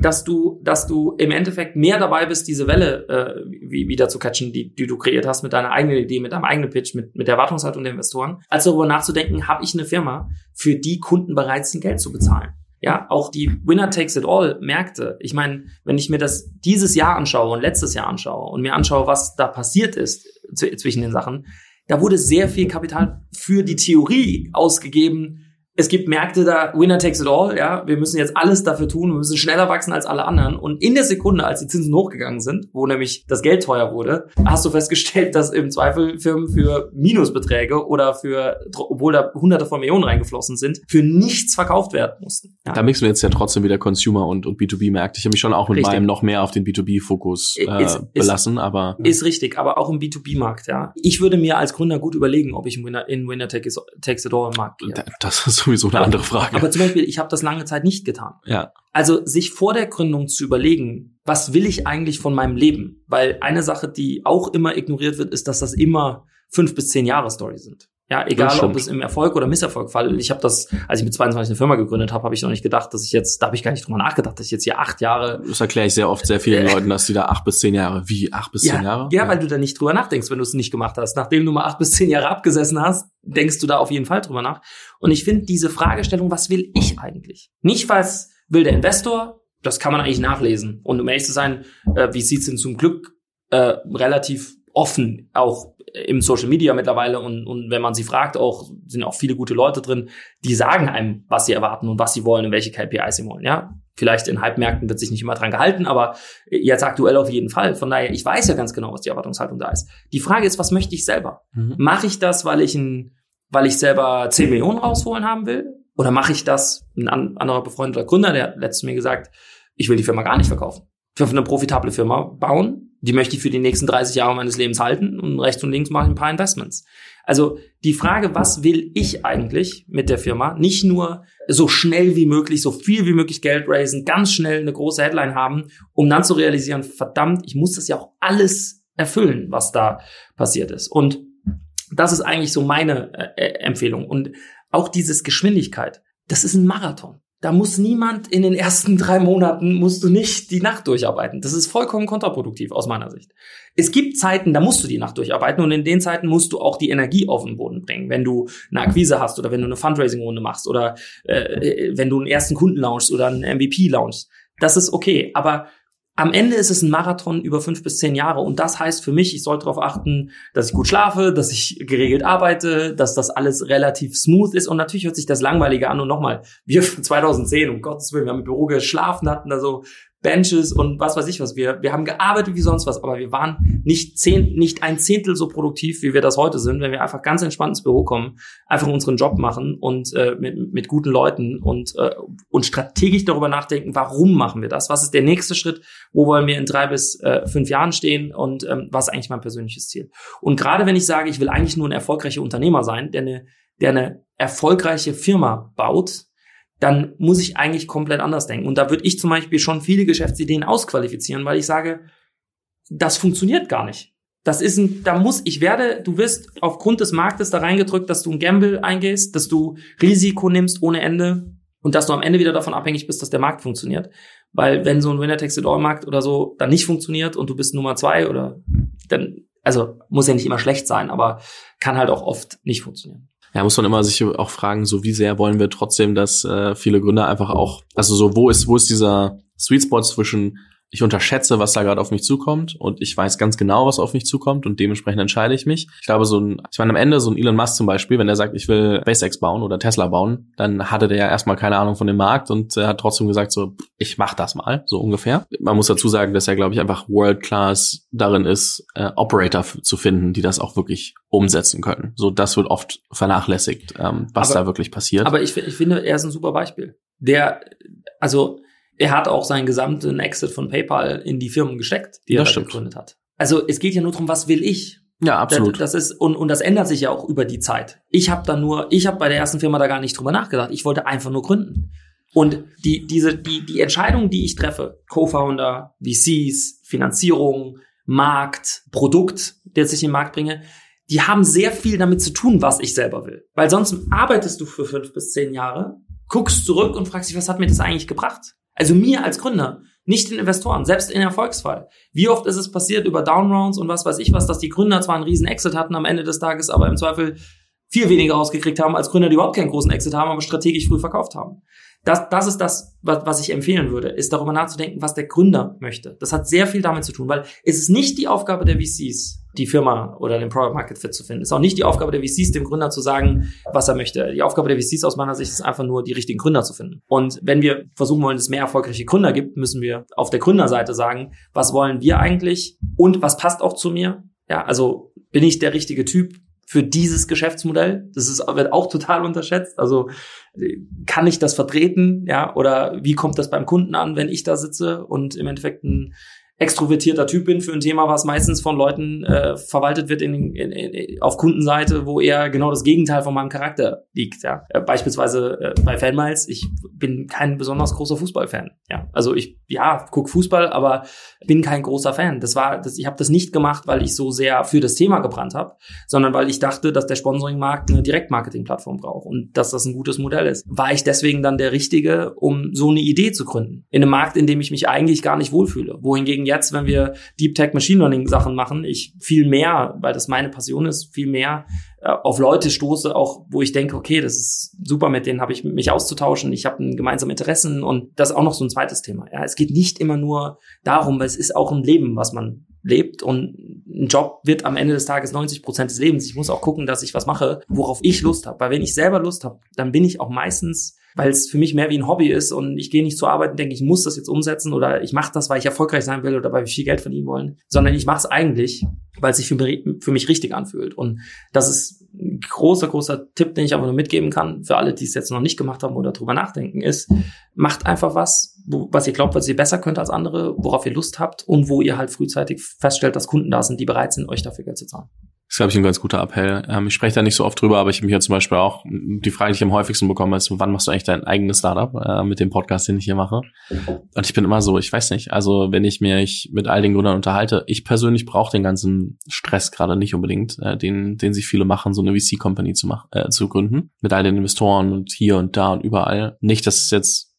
dass du, dass du im Endeffekt mehr dabei bist, diese Welle äh, wie, wieder zu catchen, die, die du kreiert hast mit deiner eigenen Idee, mit deinem eigenen Pitch, mit, mit der Erwartungshaltung der Investoren, als darüber nachzudenken, habe ich eine Firma, für die Kunden bereit sind, Geld zu bezahlen. Ja, auch die Winner Takes It All Märkte. Ich meine, wenn ich mir das dieses Jahr anschaue und letztes Jahr anschaue und mir anschaue, was da passiert ist zwischen den Sachen, da wurde sehr viel Kapital für die Theorie ausgegeben, es gibt Märkte da, winner takes it all, ja, wir müssen jetzt alles dafür tun, wir müssen schneller wachsen als alle anderen. Und in der Sekunde, als die Zinsen hochgegangen sind, wo nämlich das Geld teuer wurde, hast du festgestellt, dass im Zweifel Firmen für Minusbeträge oder für, obwohl da hunderte von Millionen reingeflossen sind, für nichts verkauft werden mussten. Ja. Da mixen wir jetzt ja trotzdem wieder Consumer und, und B2B-Märkte. Ich habe mich schon auch mit richtig. meinem noch mehr auf den B2B-Fokus äh, ist, belassen, ist, aber. Ist richtig, aber auch im B2B-Markt, ja. Ich würde mir als Gründer gut überlegen, ob ich in Winner, in Winner Takes It All Markt gehe. Das ist sowieso eine andere Frage. Aber zum Beispiel, ich habe das lange Zeit nicht getan. Ja. Also sich vor der Gründung zu überlegen, was will ich eigentlich von meinem Leben? Weil eine Sache, die auch immer ignoriert wird, ist, dass das immer fünf bis zehn Jahre Story sind. Ja, egal ob es im Erfolg oder Misserfolg fall. Ich habe das, als ich mit 22 eine Firma gegründet habe, habe ich noch nicht gedacht, dass ich jetzt, da habe ich gar nicht drüber nachgedacht, dass ich jetzt hier acht Jahre. Das erkläre ich sehr oft sehr vielen Leuten, dass die da acht bis zehn Jahre, wie acht bis ja, zehn Jahre? Ja, ja, weil du da nicht drüber nachdenkst, wenn du es nicht gemacht hast. Nachdem du mal acht bis zehn Jahre abgesessen hast, denkst du da auf jeden Fall drüber nach. Und ich finde diese Fragestellung, was will ich eigentlich? Nicht, was will der Investor, das kann man eigentlich nachlesen. Und um ehrlich zu sein, äh, wie sieht's denn zum Glück äh, relativ offen, auch im Social Media mittlerweile und, und wenn man sie fragt, auch sind auch viele gute Leute drin, die sagen einem, was sie erwarten und was sie wollen und welche KPIs sie wollen. Ja, vielleicht in Halbmärkten wird sich nicht immer dran gehalten, aber jetzt aktuell auf jeden Fall. Von daher, ich weiß ja ganz genau, was die Erwartungshaltung da ist. Die Frage ist, was möchte ich selber? Mhm. Mache ich das, weil ich ein, weil ich selber 10 Millionen rausholen haben will? Oder mache ich das? Ein anderer befreundeter Gründer, der hat letztens mir gesagt, ich will die Firma gar nicht verkaufen. Für eine profitable Firma bauen, die möchte ich für die nächsten 30 Jahre meines Lebens halten und rechts und links mache ich ein paar Investments. Also die Frage, was will ich eigentlich mit der Firma? Nicht nur so schnell wie möglich, so viel wie möglich Geld raisen, ganz schnell eine große Headline haben, um dann zu realisieren, verdammt, ich muss das ja auch alles erfüllen, was da passiert ist. Und das ist eigentlich so meine äh, Empfehlung. Und auch dieses Geschwindigkeit, das ist ein Marathon. Da muss niemand in den ersten drei Monaten, musst du nicht die Nacht durcharbeiten. Das ist vollkommen kontraproduktiv aus meiner Sicht. Es gibt Zeiten, da musst du die Nacht durcharbeiten und in den Zeiten musst du auch die Energie auf den Boden bringen. Wenn du eine Akquise hast oder wenn du eine Fundraising-Runde machst oder äh, äh wenn du einen ersten Kunden launchst oder einen MVP launchst. Das ist okay. Aber am Ende ist es ein Marathon über fünf bis zehn Jahre. Und das heißt für mich, ich sollte darauf achten, dass ich gut schlafe, dass ich geregelt arbeite, dass das alles relativ smooth ist. Und natürlich hört sich das langweiliger an. Und nochmal, wir 2010, um Gottes Willen, wir haben im Büro geschlafen, hatten da so Benches und was weiß ich was. Wir, wir haben gearbeitet wie sonst was, aber wir waren nicht zehn, nicht ein Zehntel so produktiv, wie wir das heute sind, wenn wir einfach ganz entspannt ins Büro kommen, einfach unseren Job machen und äh, mit, mit guten Leuten und, äh, und strategisch darüber nachdenken, warum machen wir das? Was ist der nächste Schritt? Wo wollen wir in drei bis äh, fünf Jahren stehen? Und ähm, was ist eigentlich mein persönliches Ziel? Und gerade wenn ich sage, ich will eigentlich nur ein erfolgreicher Unternehmer sein, der eine, der eine erfolgreiche Firma baut, dann muss ich eigentlich komplett anders denken. Und da würde ich zum Beispiel schon viele Geschäftsideen ausqualifizieren, weil ich sage, das funktioniert gar nicht. Das ist ein, da muss, ich werde, du wirst aufgrund des Marktes da reingedrückt, dass du ein Gamble eingehst, dass du Risiko nimmst ohne Ende und dass du am Ende wieder davon abhängig bist, dass der Markt funktioniert. Weil wenn so ein Winner Takes It All Markt oder so dann nicht funktioniert und du bist Nummer zwei oder dann, also muss ja nicht immer schlecht sein, aber kann halt auch oft nicht funktionieren. Ja, muss man immer sich auch fragen, so wie sehr wollen wir trotzdem, dass äh, viele Gründer einfach auch, also so wo ist wo ist dieser Sweet Spot zwischen ich unterschätze, was da gerade auf mich zukommt und ich weiß ganz genau, was auf mich zukommt und dementsprechend entscheide ich mich. Ich glaube, so ein, ich meine, am Ende so ein Elon Musk zum Beispiel, wenn er sagt, ich will SpaceX bauen oder Tesla bauen, dann hatte der ja erstmal keine Ahnung von dem Markt und er hat trotzdem gesagt, so, ich mach das mal, so ungefähr. Man muss dazu sagen, dass er, glaube ich, einfach World Class darin ist, äh, Operator zu finden, die das auch wirklich umsetzen können. So, das wird oft vernachlässigt, ähm, was aber, da wirklich passiert. Aber ich, ich finde, er ist ein super Beispiel. Der, also, er hat auch seinen gesamten Exit von PayPal in die Firmen gesteckt, die er gegründet hat. Also es geht ja nur darum, was will ich? Ja, absolut. Das, das ist und, und das ändert sich ja auch über die Zeit. Ich habe da nur, ich habe bei der ersten Firma da gar nicht drüber nachgedacht. Ich wollte einfach nur gründen. Und die diese die die Entscheidungen, die ich treffe, Co-Founder, VCs, Finanzierung, Markt, Produkt, das ich in den Markt bringe, die haben sehr viel damit zu tun, was ich selber will. Weil sonst arbeitest du für fünf bis zehn Jahre, guckst zurück und fragst dich, was hat mir das eigentlich gebracht? Also mir als Gründer, nicht den Investoren, selbst in Erfolgsfall. Wie oft ist es passiert über Downrounds und was weiß ich was, dass die Gründer zwar einen riesen Exit hatten am Ende des Tages, aber im Zweifel viel weniger rausgekriegt haben als Gründer, die überhaupt keinen großen Exit haben, aber strategisch früh verkauft haben. Das, das ist das, was, was ich empfehlen würde, ist darüber nachzudenken, was der Gründer möchte. Das hat sehr viel damit zu tun, weil es ist nicht die Aufgabe der VCs, die Firma oder den Product Market Fit zu finden. Es ist auch nicht die Aufgabe der VCs, dem Gründer zu sagen, was er möchte. Die Aufgabe der VCs aus meiner Sicht ist einfach nur, die richtigen Gründer zu finden. Und wenn wir versuchen wollen, dass es mehr erfolgreiche Gründer gibt, müssen wir auf der Gründerseite sagen, was wollen wir eigentlich und was passt auch zu mir? Ja, also bin ich der richtige Typ für dieses Geschäftsmodell? Das ist, wird auch total unterschätzt. Also kann ich das vertreten? Ja, oder wie kommt das beim Kunden an, wenn ich da sitze und im Endeffekt ein extrovertierter Typ bin für ein Thema, was meistens von Leuten äh, verwaltet wird in, in, in, auf Kundenseite, wo eher genau das Gegenteil von meinem Charakter liegt. Ja. Äh, beispielsweise äh, bei Fanmiles, ich bin kein besonders großer Fußballfan. Ja. Also ich, ja, guck Fußball, aber bin kein großer Fan. Das war, das, ich habe das nicht gemacht, weil ich so sehr für das Thema gebrannt habe, sondern weil ich dachte, dass der Sponsoring-Markt eine Direktmarketing-Plattform braucht und dass das ein gutes Modell ist. War ich deswegen dann der Richtige, um so eine Idee zu gründen? In einem Markt, in dem ich mich eigentlich gar nicht wohlfühle. Wohingegen jetzt, wenn wir Deep Tech Machine Learning Sachen machen, ich viel mehr, weil das meine Passion ist, viel mehr äh, auf Leute stoße, auch wo ich denke, okay, das ist super, mit denen habe ich mich auszutauschen, ich habe gemeinsame Interessen und das ist auch noch so ein zweites Thema. Ja, es geht nicht immer nur darum, weil es ist auch ein Leben, was man lebt und ein Job wird am Ende des Tages 90 Prozent des Lebens. Ich muss auch gucken, dass ich was mache, worauf ich Lust habe. Weil wenn ich selber Lust habe, dann bin ich auch meistens weil es für mich mehr wie ein Hobby ist und ich gehe nicht zur Arbeit und denke, ich muss das jetzt umsetzen oder ich mache das, weil ich erfolgreich sein will oder weil wir viel Geld verdienen wollen, sondern ich mache es eigentlich, weil es sich für, für mich richtig anfühlt. Und das ist ein großer, großer Tipp, den ich einfach nur mitgeben kann für alle, die es jetzt noch nicht gemacht haben oder drüber nachdenken, ist, macht einfach was, wo, was ihr glaubt, was ihr besser könnt als andere, worauf ihr Lust habt und wo ihr halt frühzeitig feststellt, dass Kunden da sind, die bereit sind, euch dafür Geld zu zahlen. Ist, glaube ich, ein ganz guter Appell. Ähm, ich spreche da nicht so oft drüber, aber ich habe mich ja zum Beispiel auch, die Frage, die ich am häufigsten bekomme, ist, wann machst du eigentlich dein eigenes Startup äh, mit dem Podcast, den ich hier mache? Und ich bin immer so, ich weiß nicht. Also wenn ich mich mit all den Gründern unterhalte, ich persönlich brauche den ganzen Stress gerade nicht unbedingt, äh, den, den sich viele machen, so eine VC-Company zu machen, äh, zu gründen. Mit all den Investoren und hier und da und überall. Nicht, dass es jetzt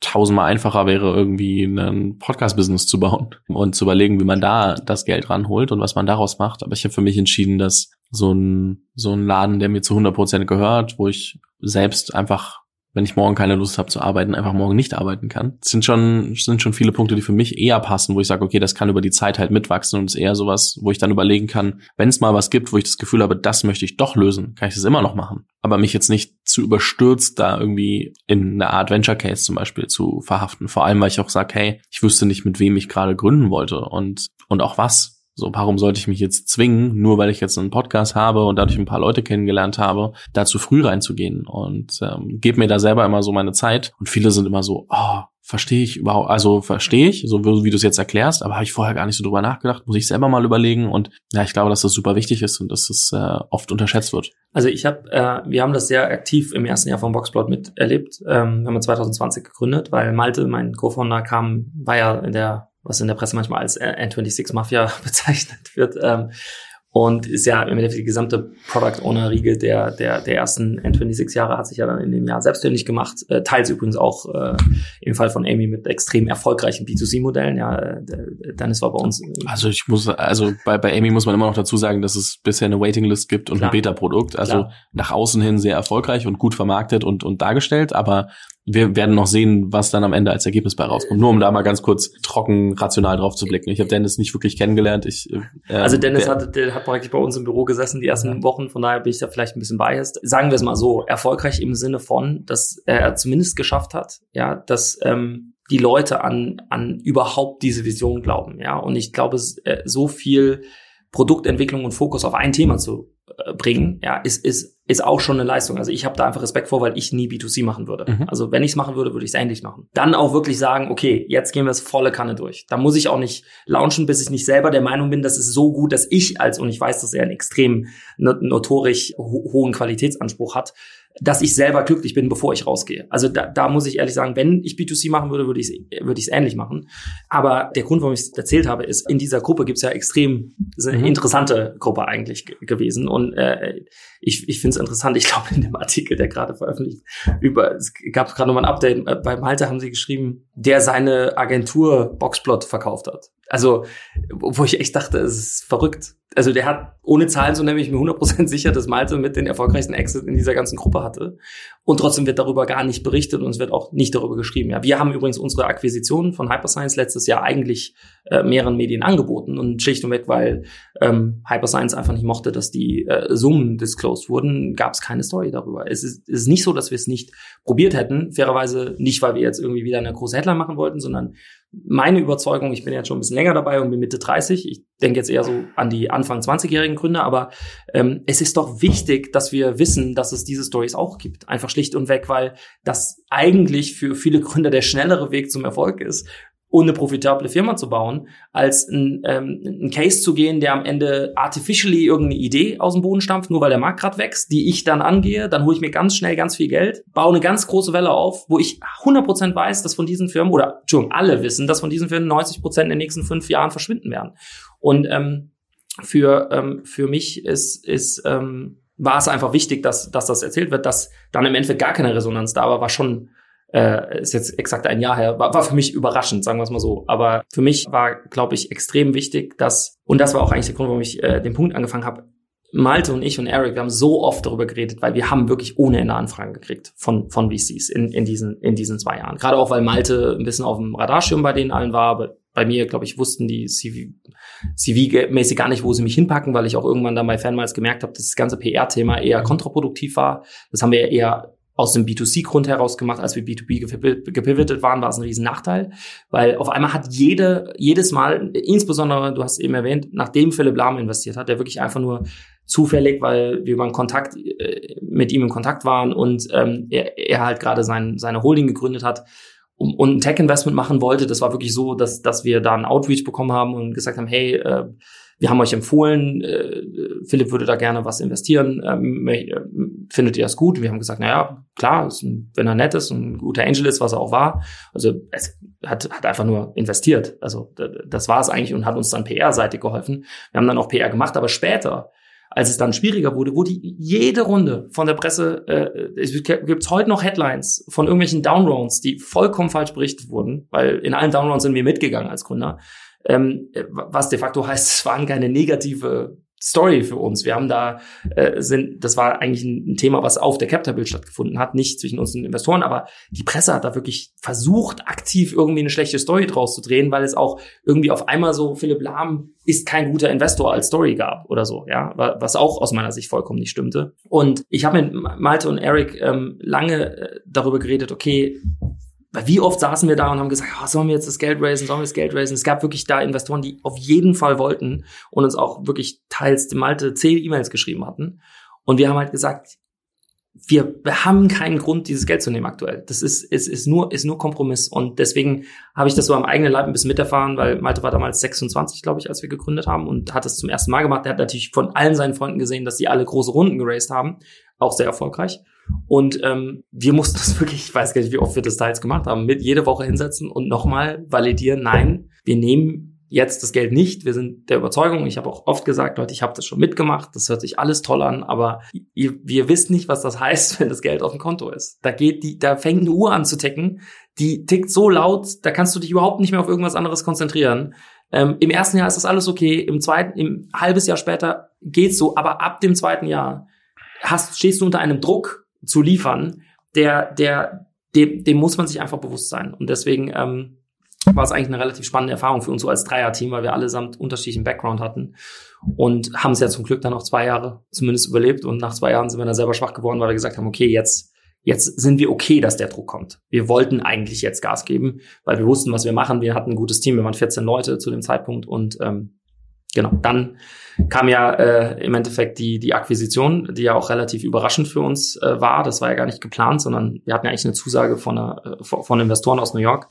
tausendmal einfacher wäre, irgendwie ein Podcast-Business zu bauen und zu überlegen, wie man da das Geld ranholt und was man daraus macht. Aber ich habe für mich entschieden, dass so ein, so ein Laden, der mir zu 100 Prozent gehört, wo ich selbst einfach wenn ich morgen keine Lust habe zu arbeiten, einfach morgen nicht arbeiten kann. Das sind schon, sind schon viele Punkte, die für mich eher passen, wo ich sage, okay, das kann über die Zeit halt mitwachsen und ist eher sowas, wo ich dann überlegen kann, wenn es mal was gibt, wo ich das Gefühl habe, das möchte ich doch lösen, kann ich das immer noch machen. Aber mich jetzt nicht zu überstürzt, da irgendwie in eine Art Venture Case zum Beispiel zu verhaften. Vor allem, weil ich auch sage, hey, ich wüsste nicht, mit wem ich gerade gründen wollte und, und auch was. So, warum sollte ich mich jetzt zwingen, nur weil ich jetzt einen Podcast habe und dadurch ein paar Leute kennengelernt habe, da zu früh reinzugehen und ähm, gebe mir da selber immer so meine Zeit. Und viele sind immer so, oh, verstehe ich überhaupt, also verstehe ich, so wie du es jetzt erklärst, aber habe ich vorher gar nicht so drüber nachgedacht, muss ich selber mal überlegen und ja, ich glaube, dass das super wichtig ist und dass es äh, oft unterschätzt wird. Also ich habe, äh, wir haben das sehr aktiv im ersten Jahr von Boxplot miterlebt. Ähm, wir haben 2020 gegründet, weil Malte, mein Co-Founder, kam, war ja in der was in der Presse manchmal als N26 Mafia bezeichnet wird. Ähm, und ist ja im Endeffekt die gesamte Product Owner Riege der, der, der ersten N26 Jahre hat sich ja dann in dem Jahr selbstständig gemacht. Äh, teils übrigens auch äh, im Fall von Amy mit extrem erfolgreichen B2C-Modellen. Ja, äh, Dennis war bei uns. Also ich muss, also bei, bei Amy muss man immer noch dazu sagen, dass es bisher eine Waitinglist gibt und Klar. ein Beta-Produkt. Also Klar. nach außen hin sehr erfolgreich und gut vermarktet und, und dargestellt, aber wir werden noch sehen, was dann am Ende als Ergebnis bei rauskommt. Nur um da mal ganz kurz trocken rational drauf zu blicken. Ich habe Dennis nicht wirklich kennengelernt. Ich, äh, also Dennis hat, der hat praktisch bei uns im Büro gesessen die ersten Wochen, von daher bin ich da vielleicht ein bisschen biased. Sagen wir es mal so, erfolgreich im Sinne von, dass er zumindest geschafft hat, ja, dass ähm, die Leute an, an überhaupt diese Vision glauben, ja. Und ich glaube, äh, so viel Produktentwicklung und Fokus auf ein Thema zu bringen, ja, ist, ist, ist auch schon eine Leistung. Also ich habe da einfach Respekt vor, weil ich nie B2C machen würde. Mhm. Also wenn ich es machen würde, würde ich es ähnlich machen. Dann auch wirklich sagen, okay, jetzt gehen wir es volle Kanne durch. Da muss ich auch nicht launchen, bis ich nicht selber der Meinung bin, das ist so gut, dass ich als, und ich weiß, dass er einen extrem notorisch ho hohen Qualitätsanspruch hat, dass ich selber glücklich bin, bevor ich rausgehe. Also da, da muss ich ehrlich sagen, wenn ich B2C machen würde, würde ich es würde ich's ähnlich machen. Aber der Grund, warum ich es erzählt habe, ist, in dieser Gruppe gibt es ja extrem eine mhm. interessante Gruppe eigentlich gewesen. Und äh, ich, ich finde es interessant, ich glaube in dem Artikel, der gerade veröffentlicht, über, es gab gerade nochmal ein Update, äh, bei Malte haben sie geschrieben, der seine Agentur Boxplot verkauft hat. Also, wo ich echt dachte, es ist verrückt. Also der hat, ohne Zahlen so nämlich mir 100% sicher, dass Malte mit den erfolgreichsten Exit in dieser ganzen Gruppe hatte. Und trotzdem wird darüber gar nicht berichtet und es wird auch nicht darüber geschrieben. Ja, wir haben übrigens unsere Akquisition von Hyperscience letztes Jahr eigentlich äh, mehreren Medien angeboten und schlicht und weg, weil ähm, Hyperscience einfach nicht mochte, dass die äh, Summen disclosed wurden, gab es keine Story darüber. Es ist, es ist nicht so, dass wir es nicht probiert hätten. Fairerweise nicht, weil wir jetzt irgendwie wieder eine große Headline machen wollten, sondern meine Überzeugung, ich bin jetzt schon ein bisschen länger dabei und bin Mitte 30, ich denke jetzt eher so an die Anfang 20-jährigen Gründer, aber ähm, es ist doch wichtig, dass wir wissen, dass es diese Stories auch gibt. Einfach schlicht und weg, weil das eigentlich für viele Gründer der schnellere Weg zum Erfolg ist ohne profitable Firma zu bauen, als ein, ähm, ein Case zu gehen, der am Ende artificially irgendeine Idee aus dem Boden stampft, nur weil der Markt gerade wächst, die ich dann angehe, dann hole ich mir ganz schnell ganz viel Geld, baue eine ganz große Welle auf, wo ich 100% weiß, dass von diesen Firmen, oder Entschuldigung, alle wissen, dass von diesen Firmen 90% in den nächsten fünf Jahren verschwinden werden. Und ähm, für, ähm, für mich ist, ist ähm, war es einfach wichtig, dass, dass das erzählt wird, dass dann im Endeffekt gar keine Resonanz da war, war schon äh, ist jetzt exakt ein Jahr her, war, war für mich überraschend, sagen wir es mal so. Aber für mich war, glaube ich, extrem wichtig, dass, und das war auch eigentlich der Grund, warum ich äh, den Punkt angefangen habe, Malte und ich und Eric, wir haben so oft darüber geredet, weil wir haben wirklich ohne Ende Anfragen gekriegt von, von VCs in, in, diesen, in diesen zwei Jahren. Gerade auch, weil Malte ein bisschen auf dem Radarschirm bei denen allen war, aber bei mir, glaube ich, wussten die CV, CV-mäßig gar nicht, wo sie mich hinpacken, weil ich auch irgendwann dann bei Fanmiles gemerkt habe, dass das ganze PR-Thema eher kontraproduktiv war. Das haben wir eher aus dem B2C-Grund heraus gemacht, als wir B2B gepivotet waren, war es ein riesen Nachteil, weil auf einmal hat jede, jedes Mal, insbesondere, du hast eben erwähnt, nachdem Philipp Lahm investiert hat, der wirklich einfach nur zufällig, weil wir über Kontakt äh, mit ihm in Kontakt waren und ähm, er, er halt gerade sein, seine Holding gegründet hat um, und ein Tech-Investment machen wollte. Das war wirklich so, dass, dass wir da einen Outreach bekommen haben und gesagt haben, hey, äh, wir haben euch empfohlen, äh, Philipp würde da gerne was investieren, ähm, äh, findet ihr das gut? Wir haben gesagt, naja, klar, ein, wenn er nett ist und ein guter Angel ist, was er auch war. Also es hat, hat einfach nur investiert. Also das war es eigentlich und hat uns dann PR-seitig geholfen. Wir haben dann auch PR gemacht, aber später, als es dann schwieriger wurde, wurde jede Runde von der Presse, äh, es gibt heute noch Headlines von irgendwelchen Downrounds, die vollkommen falsch berichtet wurden, weil in allen Downrounds sind wir mitgegangen als Gründer ähm, was de facto heißt, es waren keine negative Story für uns. Wir haben da äh, sind, das war eigentlich ein, ein Thema, was auf der Captable stattgefunden hat, nicht zwischen uns und Investoren, aber die Presse hat da wirklich versucht, aktiv irgendwie eine schlechte Story draus zu drehen, weil es auch irgendwie auf einmal so Philipp Lahm ist kein guter Investor als Story gab oder so, ja, was auch aus meiner Sicht vollkommen nicht stimmte. Und ich habe mit Malte und Eric ähm, lange äh, darüber geredet, okay, weil wie oft saßen wir da und haben gesagt, oh, sollen wir jetzt das Geld raisen, sollen wir das Geld raisen? Es gab wirklich da Investoren, die auf jeden Fall wollten und uns auch wirklich teils dem Malte zehn E-Mails geschrieben hatten. Und wir haben halt gesagt, wir, haben keinen Grund, dieses Geld zu nehmen aktuell. Das ist, ist, ist, nur, ist nur Kompromiss. Und deswegen habe ich das so am eigenen Leib ein bisschen miterfahren, weil Malte war damals 26, glaube ich, als wir gegründet haben und hat das zum ersten Mal gemacht. Der hat natürlich von allen seinen Freunden gesehen, dass die alle große Runden geraced haben. Auch sehr erfolgreich. Und ähm, wir mussten das wirklich, ich weiß gar nicht, wie oft wir das teils gemacht haben, mit jede Woche hinsetzen und nochmal validieren, nein, wir nehmen jetzt das Geld nicht. Wir sind der Überzeugung, ich habe auch oft gesagt, Leute, ich habe das schon mitgemacht, das hört sich alles toll an, aber ihr, ihr wisst nicht, was das heißt, wenn das Geld auf dem Konto ist. Da geht die, da fängt eine Uhr an zu ticken, die tickt so laut, da kannst du dich überhaupt nicht mehr auf irgendwas anderes konzentrieren. Ähm, Im ersten Jahr ist das alles okay, im zweiten, im halbes Jahr später geht's so, aber ab dem zweiten Jahr hast, stehst du unter einem Druck, zu liefern, der, der, dem, dem muss man sich einfach bewusst sein. Und deswegen ähm, war es eigentlich eine relativ spannende Erfahrung für uns so als Dreier-Team, weil wir allesamt unterschiedlichen Background hatten und haben es ja zum Glück dann auch zwei Jahre zumindest überlebt. Und nach zwei Jahren sind wir dann selber schwach geworden, weil wir gesagt haben, okay, jetzt Jetzt sind wir okay, dass der Druck kommt. Wir wollten eigentlich jetzt Gas geben, weil wir wussten, was wir machen. Wir hatten ein gutes Team, wir waren 14 Leute zu dem Zeitpunkt und ähm, genau, dann kam ja äh, im Endeffekt die, die Akquisition, die ja auch relativ überraschend für uns äh, war. Das war ja gar nicht geplant, sondern wir hatten ja eigentlich eine Zusage von, einer, äh, von Investoren aus New York.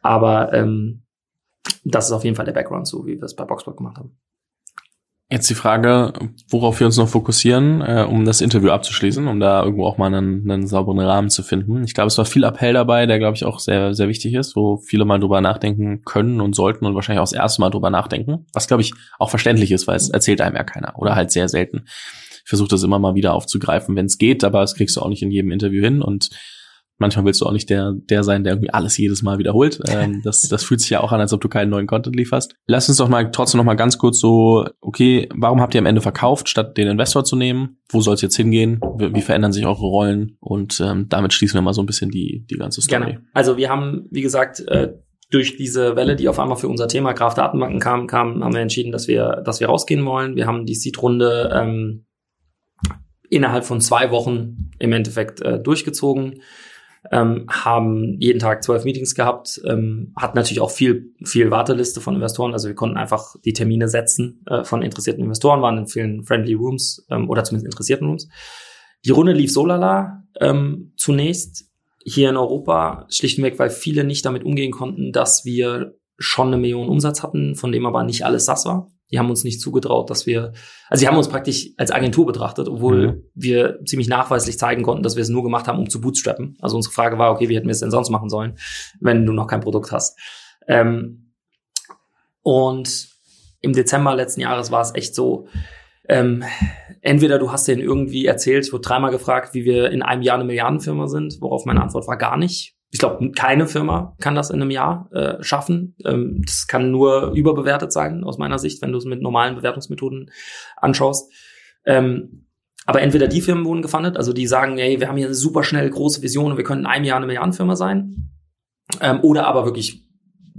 Aber ähm, das ist auf jeden Fall der Background, so wie wir es bei Boxblog gemacht haben. Jetzt die Frage, worauf wir uns noch fokussieren, äh, um das Interview abzuschließen, um da irgendwo auch mal einen, einen sauberen Rahmen zu finden. Ich glaube, es war viel Appell dabei, der, glaube ich, auch sehr, sehr wichtig ist, wo viele mal drüber nachdenken können und sollten und wahrscheinlich auch das erste Mal drüber nachdenken. Was, glaube ich, auch verständlich ist, weil es erzählt einem ja keiner oder halt sehr selten. Ich versuche das immer mal wieder aufzugreifen, wenn es geht, aber das kriegst du auch nicht in jedem Interview hin. Und manchmal willst du auch nicht der, der sein, der irgendwie alles jedes Mal wiederholt. Ähm, das, das fühlt sich ja auch an, als ob du keinen neuen Content lieferst. Lass uns doch mal trotzdem noch mal ganz kurz so, okay, warum habt ihr am Ende verkauft, statt den Investor zu nehmen? Wo soll es jetzt hingehen? Wie, wie, verändern sich eure Rollen? Und ähm, damit schließen wir mal so ein bisschen die, die ganze Story. Gerne. Also wir haben, wie gesagt, äh, durch diese Welle, die auf einmal für unser Thema Graph-Datenbanken kam, kam, haben wir entschieden, dass wir, dass wir rausgehen wollen. Wir haben die Seed-Runde ähm, innerhalb von zwei Wochen im Endeffekt äh, durchgezogen ähm, haben jeden Tag zwölf Meetings gehabt, ähm, hatten natürlich auch viel, viel Warteliste von Investoren. Also wir konnten einfach die Termine setzen äh, von interessierten Investoren, waren in vielen Friendly Rooms ähm, oder zumindest interessierten Rooms. Die Runde lief so lala ähm, zunächst hier in Europa, schlichtweg, weil viele nicht damit umgehen konnten, dass wir schon eine Million Umsatz hatten, von dem aber nicht alles das war. Die haben uns nicht zugetraut, dass wir, also sie haben uns praktisch als Agentur betrachtet, obwohl mhm. wir ziemlich nachweislich zeigen konnten, dass wir es nur gemacht haben, um zu bootstrappen. Also unsere Frage war, okay, wie hätten wir es denn sonst machen sollen, wenn du noch kein Produkt hast? Ähm, und im Dezember letzten Jahres war es echt so, ähm, entweder du hast denen irgendwie erzählt, ich wurde dreimal gefragt, wie wir in einem Jahr eine Milliardenfirma sind, worauf meine Antwort war gar nicht ich glaube, keine Firma kann das in einem Jahr äh, schaffen. Ähm, das kann nur überbewertet sein, aus meiner Sicht, wenn du es mit normalen Bewertungsmethoden anschaust. Ähm, aber entweder die Firmen wurden gefundet, also die sagen, hey, wir haben hier eine super schnell große Vision und wir können in einem Jahr eine Milliardenfirma sein. Ähm, oder aber wirklich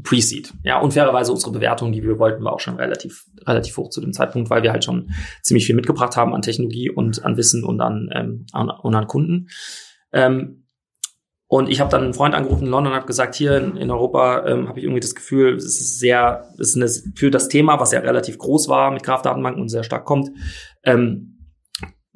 Pre-Seed. Ja, und fairerweise unsere Bewertung, die wir wollten, war auch schon relativ, relativ hoch zu dem Zeitpunkt, weil wir halt schon ziemlich viel mitgebracht haben an Technologie und an Wissen und an, ähm, an, und an Kunden. Ähm, und ich habe dann einen Freund angerufen in London und habe gesagt, hier in, in Europa ähm, habe ich irgendwie das Gefühl, es ist sehr, es ist eine, für das Thema, was ja relativ groß war mit Kraftdatenbanken und sehr stark kommt, ähm,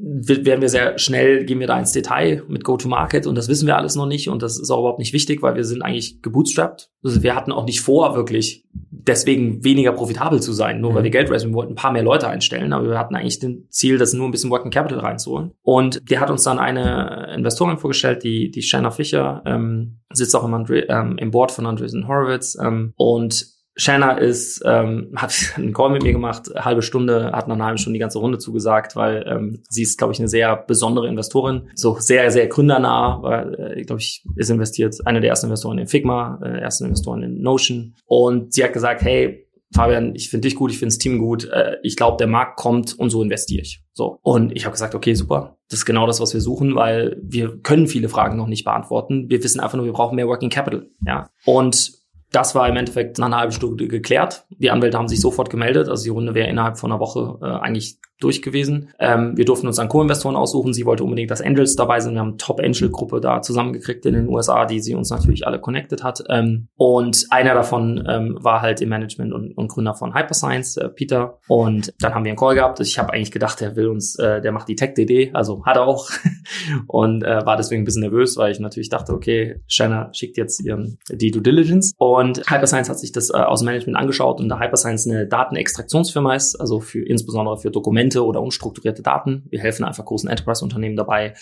werden wir sehr schnell, gehen wir da ins Detail mit Go-to-Market und das wissen wir alles noch nicht und das ist auch überhaupt nicht wichtig, weil wir sind eigentlich gebootstrapped. Also wir hatten auch nicht vor, wirklich deswegen weniger profitabel zu sein, nur mhm. weil wir Geld raisen. Wir wollten ein paar mehr Leute einstellen, aber wir hatten eigentlich den Ziel, das nur ein bisschen Working Capital reinzuholen. Und der hat uns dann eine Investorin vorgestellt, die, die Shanna Fischer, ähm, sitzt auch im, Andre, ähm, im Board von Andreessen Horowitz ähm, und Shanna ist, ähm, hat einen Call mit mir gemacht, halbe Stunde, hat nach einer halben Stunde die ganze Runde zugesagt, weil ähm, sie ist, glaube ich, eine sehr besondere Investorin, so sehr, sehr gründernah, weil, äh, glaube ich, ist investiert, eine der ersten Investoren in Figma, äh, ersten Investoren in Notion. Und sie hat gesagt, hey, Fabian, ich finde dich gut, ich finde das Team gut, äh, ich glaube, der Markt kommt und so investiere ich. So. Und ich habe gesagt, okay, super. Das ist genau das, was wir suchen, weil wir können viele Fragen noch nicht beantworten. Wir wissen einfach nur, wir brauchen mehr Working Capital. Ja. Und das war im Endeffekt nach einer halben Stunde geklärt. Die Anwälte haben sich sofort gemeldet. Also die Runde wäre innerhalb von einer Woche äh, eigentlich durch gewesen. Ähm, wir durften uns dann Co-Investoren aussuchen. Sie wollte unbedingt, dass Angels dabei sind. Wir haben Top-Angel-Gruppe da zusammengekriegt in den USA, die sie uns natürlich alle connected hat. Ähm, und einer davon ähm, war halt im Management und, und Gründer von Hyperscience, äh, Peter. Und dann haben wir einen Call gehabt. Ich habe eigentlich gedacht, der will uns, äh, der macht die Tech-DD, also hat er auch. und äh, war deswegen ein bisschen nervös, weil ich natürlich dachte, okay, Shanna schickt jetzt ihren die Due Diligence. Und Hyperscience hat sich das äh, aus Management angeschaut und da Hyperscience eine Datenextraktionsfirma ist, also für insbesondere für Dokumente oder unstrukturierte Daten. Wir helfen einfach großen Enterprise-Unternehmen dabei,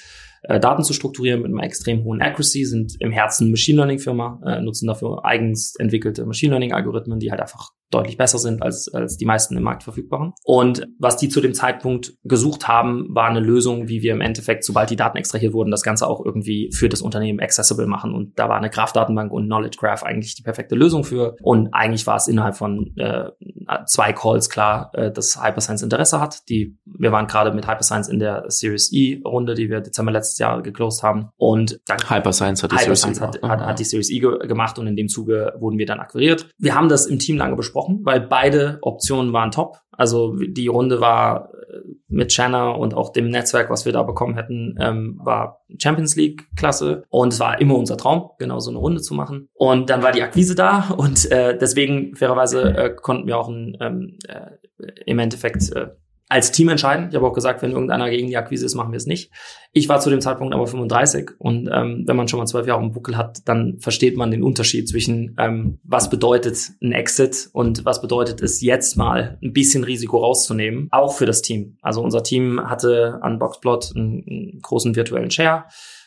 äh, Daten zu strukturieren mit einer extrem hohen Accuracy, sind im Herzen Machine Learning Firma, äh, nutzen dafür eigens entwickelte Machine Learning Algorithmen, die halt einfach deutlich besser sind als, als die meisten im Markt verfügbaren. Und was die zu dem Zeitpunkt gesucht haben, war eine Lösung, wie wir im Endeffekt, sobald die Daten extrahiert wurden, das Ganze auch irgendwie für das Unternehmen accessible machen. Und da war eine Graph-Datenbank und Knowledge Graph eigentlich die perfekte Lösung für. Und eigentlich war es innerhalb von äh, zwei Calls klar, äh, dass Hyperscience Interesse hat. Die, wir waren gerade mit Hyperscience in der Series E-Runde, die wir Dezember letztes Jahr geclosed haben. Und dann Hyperscience hat die Hyperscience Series E hat, hat, hat die Series E ge gemacht und in dem Zuge wurden wir dann akquiriert. Wir haben das im Team lange besprochen besprochen, weil beide Optionen waren top. Also die Runde war äh, mit Shanna und auch dem Netzwerk, was wir da bekommen hätten, ähm, war Champions League Klasse und es war immer unser Traum, genau so eine Runde zu machen. Und dann war die Akquise da und äh, deswegen fairerweise äh, konnten wir auch ein, ähm, äh, im Endeffekt äh, als Team entscheiden. Ich habe auch gesagt, wenn irgendeiner gegen die Akquise ist, machen wir es nicht. Ich war zu dem Zeitpunkt aber 35 und ähm, wenn man schon mal zwölf Jahre im Buckel hat, dann versteht man den Unterschied zwischen ähm, was bedeutet ein Exit und was bedeutet es jetzt mal ein bisschen Risiko rauszunehmen, auch für das Team. Also unser Team hatte an Boxplot einen, einen großen virtuellen Share.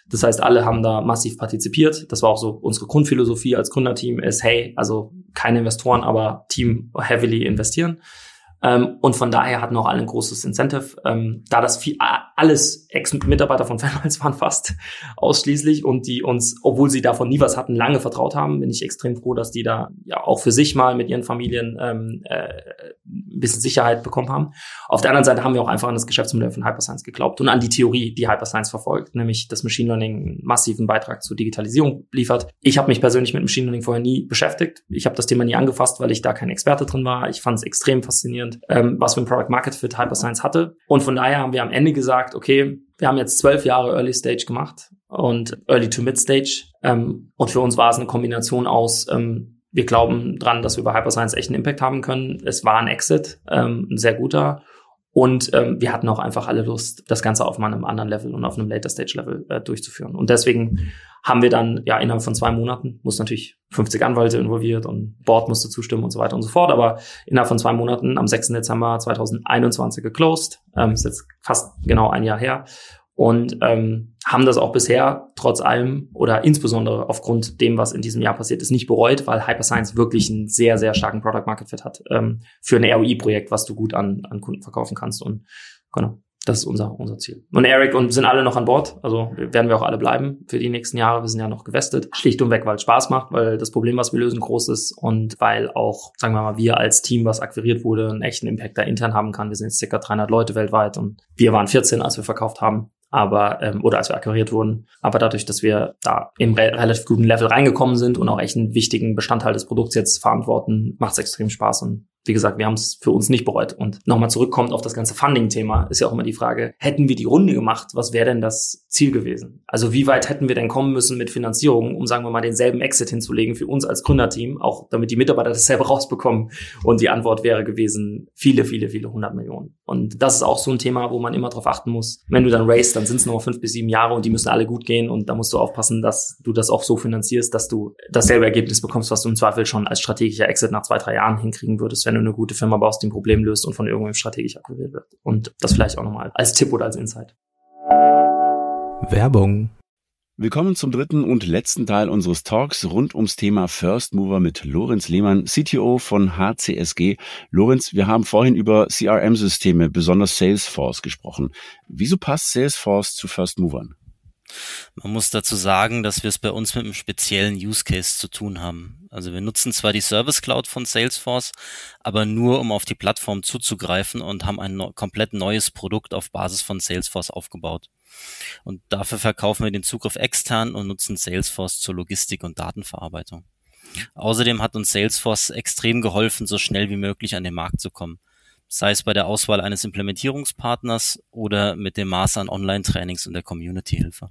Das heißt, alle haben da massiv partizipiert. Das war auch so unsere Grundphilosophie als Gründerteam ist, hey, also keine Investoren, aber Team heavily investieren. Ähm, und von daher hatten auch alle ein großes Incentive, ähm, da das viel, alles Ex-Mitarbeiter von Fanwise waren fast ausschließlich und die uns, obwohl sie davon nie was hatten, lange vertraut haben, bin ich extrem froh, dass die da ja auch für sich mal mit ihren Familien ähm, äh, ein bisschen Sicherheit bekommen haben. Auf der anderen Seite haben wir auch einfach an das Geschäftsmodell von Hyperscience geglaubt und an die Theorie, die Hyperscience verfolgt, nämlich dass Machine Learning einen massiven Beitrag zur Digitalisierung liefert. Ich habe mich persönlich mit Machine Learning vorher nie beschäftigt. Ich habe das Thema nie angefasst, weil ich da kein Experte drin war. Ich fand es extrem faszinierend, ähm, was für ein Product Market Fit Hyperscience hatte. Und von daher haben wir am Ende gesagt, okay, wir haben jetzt zwölf Jahre Early Stage gemacht und Early to Mid Stage. Ähm, und für uns war es eine Kombination aus, ähm, wir glauben dran, dass wir bei Hyperscience echt einen Impact haben können. Es war ein Exit, ähm, ein sehr guter. Und ähm, wir hatten auch einfach alle Lust, das Ganze auf einem anderen Level und auf einem Later Stage Level äh, durchzuführen. Und deswegen haben wir dann ja innerhalb von zwei Monaten, muss natürlich 50 Anwälte involviert und Board musste zustimmen und so weiter und so fort, aber innerhalb von zwei Monaten am 6. Dezember 2021 geclosed, ähm, ist jetzt fast genau ein Jahr her und ähm, haben das auch bisher trotz allem oder insbesondere aufgrund dem, was in diesem Jahr passiert ist, nicht bereut, weil Hyperscience wirklich einen sehr, sehr starken Product Market Fit hat ähm, für ein ROI-Projekt, was du gut an, an Kunden verkaufen kannst. Und genau, das ist unser, unser Ziel. Und Eric und sind alle noch an Bord, also werden wir auch alle bleiben für die nächsten Jahre. Wir sind ja noch gewestet. Schlicht und weg, weil es Spaß macht, weil das Problem, was wir lösen, groß ist und weil auch, sagen wir mal, wir als Team, was akquiriert wurde, einen echten Impact da intern haben kann. Wir sind jetzt circa 300 Leute weltweit und wir waren 14, als wir verkauft haben aber ähm, oder als wir akquiriert wurden. Aber dadurch, dass wir da im re relativ guten Level reingekommen sind und auch echt einen wichtigen Bestandteil des Produkts jetzt verantworten, macht es extrem Spaß und wie gesagt, wir haben es für uns nicht bereut. Und nochmal zurückkommt auf das ganze Funding-Thema, ist ja auch immer die Frage, hätten wir die Runde gemacht, was wäre denn das Ziel gewesen? Also wie weit hätten wir denn kommen müssen mit Finanzierung, um, sagen wir mal, denselben Exit hinzulegen für uns als Gründerteam, auch damit die Mitarbeiter das selber rausbekommen? Und die Antwort wäre gewesen, viele, viele, viele hundert Millionen. Und das ist auch so ein Thema, wo man immer drauf achten muss. Wenn du dann race, dann sind es noch fünf bis sieben Jahre und die müssen alle gut gehen und da musst du aufpassen, dass du das auch so finanzierst, dass du dasselbe Ergebnis bekommst, was du im Zweifel schon als strategischer Exit nach zwei, drei Jahren hinkriegen würdest, wenn du eine gute Firma baust, die ein Problem löst und von irgendwem strategisch akquiriert wird. Und das vielleicht auch nochmal als Tipp oder als Insight. Werbung. Willkommen zum dritten und letzten Teil unseres Talks rund ums Thema First Mover mit Lorenz Lehmann, CTO von HCSG. Lorenz, wir haben vorhin über CRM-Systeme, besonders Salesforce gesprochen. Wieso passt Salesforce zu First Movern? Man muss dazu sagen, dass wir es bei uns mit einem speziellen Use Case zu tun haben. Also wir nutzen zwar die Service Cloud von Salesforce, aber nur um auf die Plattform zuzugreifen und haben ein komplett neues Produkt auf Basis von Salesforce aufgebaut. Und dafür verkaufen wir den Zugriff extern und nutzen Salesforce zur Logistik und Datenverarbeitung. Außerdem hat uns Salesforce extrem geholfen, so schnell wie möglich an den Markt zu kommen. Sei es bei der Auswahl eines Implementierungspartners oder mit dem Maß an Online-Trainings und der Community-Hilfe.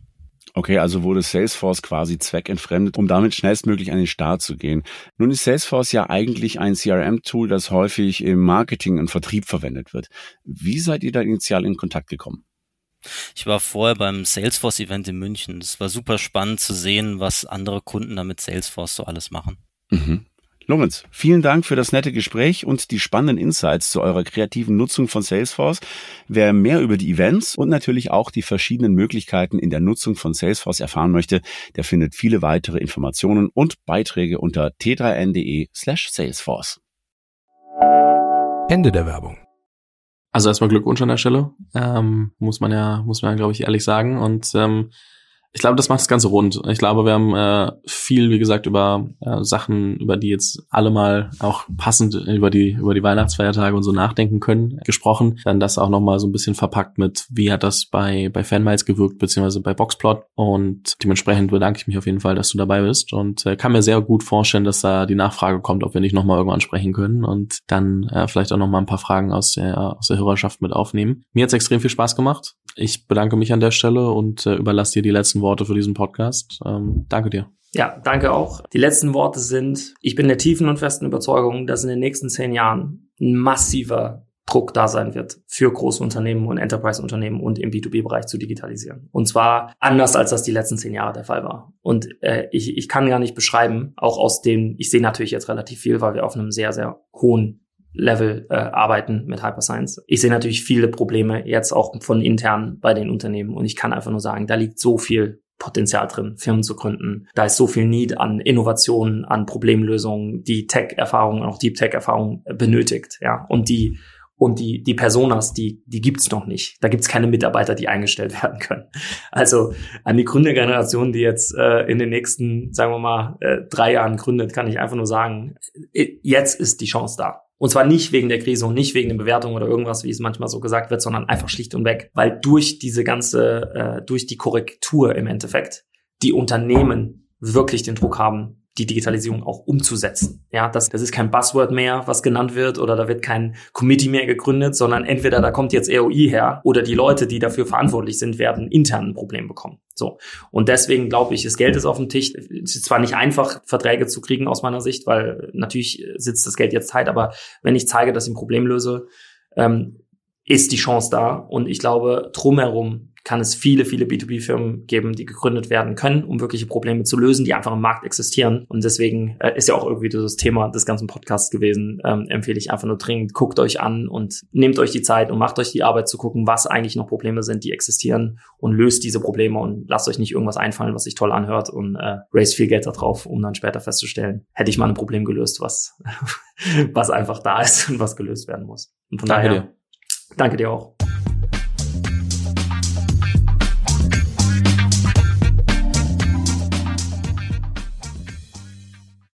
Okay, also wurde Salesforce quasi zweckentfremdet, um damit schnellstmöglich an den Start zu gehen. Nun ist Salesforce ja eigentlich ein CRM-Tool, das häufig im Marketing und Vertrieb verwendet wird. Wie seid ihr da initial in Kontakt gekommen? Ich war vorher beim Salesforce-Event in München. Es war super spannend zu sehen, was andere Kunden da mit Salesforce so alles machen. Mhm. Lorenz, vielen Dank für das nette Gespräch und die spannenden Insights zu eurer kreativen Nutzung von Salesforce. Wer mehr über die Events und natürlich auch die verschiedenen Möglichkeiten in der Nutzung von Salesforce erfahren möchte, der findet viele weitere Informationen und Beiträge unter t3n.de slash Salesforce. Ende der Werbung. Also erstmal Glückwunsch an der Stelle, ähm, muss man ja, muss man ja, glaube ich, ehrlich sagen. Und ähm, ich glaube, das macht das Ganze rund. Ich glaube, wir haben äh, viel, wie gesagt, über äh, Sachen, über die jetzt alle mal auch passend über die über die Weihnachtsfeiertage und so nachdenken können, gesprochen. Dann das auch nochmal so ein bisschen verpackt mit, wie hat das bei bei Fanmiles gewirkt beziehungsweise bei Boxplot. Und dementsprechend bedanke ich mich auf jeden Fall, dass du dabei bist und äh, kann mir sehr gut vorstellen, dass da die Nachfrage kommt, ob wir nicht nochmal irgendwann sprechen können und dann äh, vielleicht auch nochmal ein paar Fragen aus der aus der Hörerschaft mit aufnehmen. Mir hat's extrem viel Spaß gemacht. Ich bedanke mich an der Stelle und äh, überlasse dir die letzten Worte für diesen Podcast. Ähm, danke dir. Ja, danke auch. Die letzten Worte sind, ich bin der tiefen und festen Überzeugung, dass in den nächsten zehn Jahren ein massiver Druck da sein wird, für große Unternehmen und Enterprise-Unternehmen und im B2B-Bereich zu digitalisieren. Und zwar anders, als das die letzten zehn Jahre der Fall war. Und äh, ich, ich kann gar nicht beschreiben, auch aus dem, ich sehe natürlich jetzt relativ viel, weil wir auf einem sehr, sehr hohen Level äh, arbeiten mit Hyperscience. Ich sehe natürlich viele Probleme jetzt auch von intern bei den Unternehmen und ich kann einfach nur sagen, da liegt so viel Potenzial drin, Firmen zu gründen. Da ist so viel Need an Innovationen, an Problemlösungen, die Tech-Erfahrung, auch Deep Tech-Erfahrung benötigt, ja, und die und die, die Personas, die, die gibt's noch nicht. Da gibt's keine Mitarbeiter, die eingestellt werden können. Also an die Gründergeneration, die jetzt äh, in den nächsten, sagen wir mal, äh, drei Jahren gründet, kann ich einfach nur sagen, äh, jetzt ist die Chance da. Und zwar nicht wegen der Krise und nicht wegen der Bewertung oder irgendwas, wie es manchmal so gesagt wird, sondern einfach schlicht und weg, weil durch diese ganze, äh, durch die Korrektur im Endeffekt, die Unternehmen wirklich den Druck haben, die Digitalisierung auch umzusetzen. Ja, das, das ist kein Buzzword mehr, was genannt wird, oder da wird kein Committee mehr gegründet, sondern entweder da kommt jetzt ROI her oder die Leute, die dafür verantwortlich sind, werden intern ein Problem bekommen. So. Und deswegen glaube ich, das Geld ist auf dem Tisch. Es ist zwar nicht einfach, Verträge zu kriegen aus meiner Sicht, weil natürlich sitzt das Geld jetzt Zeit, aber wenn ich zeige, dass ich ein Problem löse, ähm, ist die Chance da. Und ich glaube, drumherum kann es viele, viele B2B-Firmen geben, die gegründet werden können, um wirkliche Probleme zu lösen, die einfach im Markt existieren. Und deswegen äh, ist ja auch irgendwie das Thema des ganzen Podcasts gewesen. Ähm, empfehle ich einfach nur dringend, guckt euch an und nehmt euch die Zeit und macht euch die Arbeit zu gucken, was eigentlich noch Probleme sind, die existieren und löst diese Probleme und lasst euch nicht irgendwas einfallen, was sich toll anhört und äh, raise viel Geld da drauf, um dann später festzustellen, hätte ich mal ein Problem gelöst, was, was einfach da ist und was gelöst werden muss. Und von danke daher, dir. danke dir auch.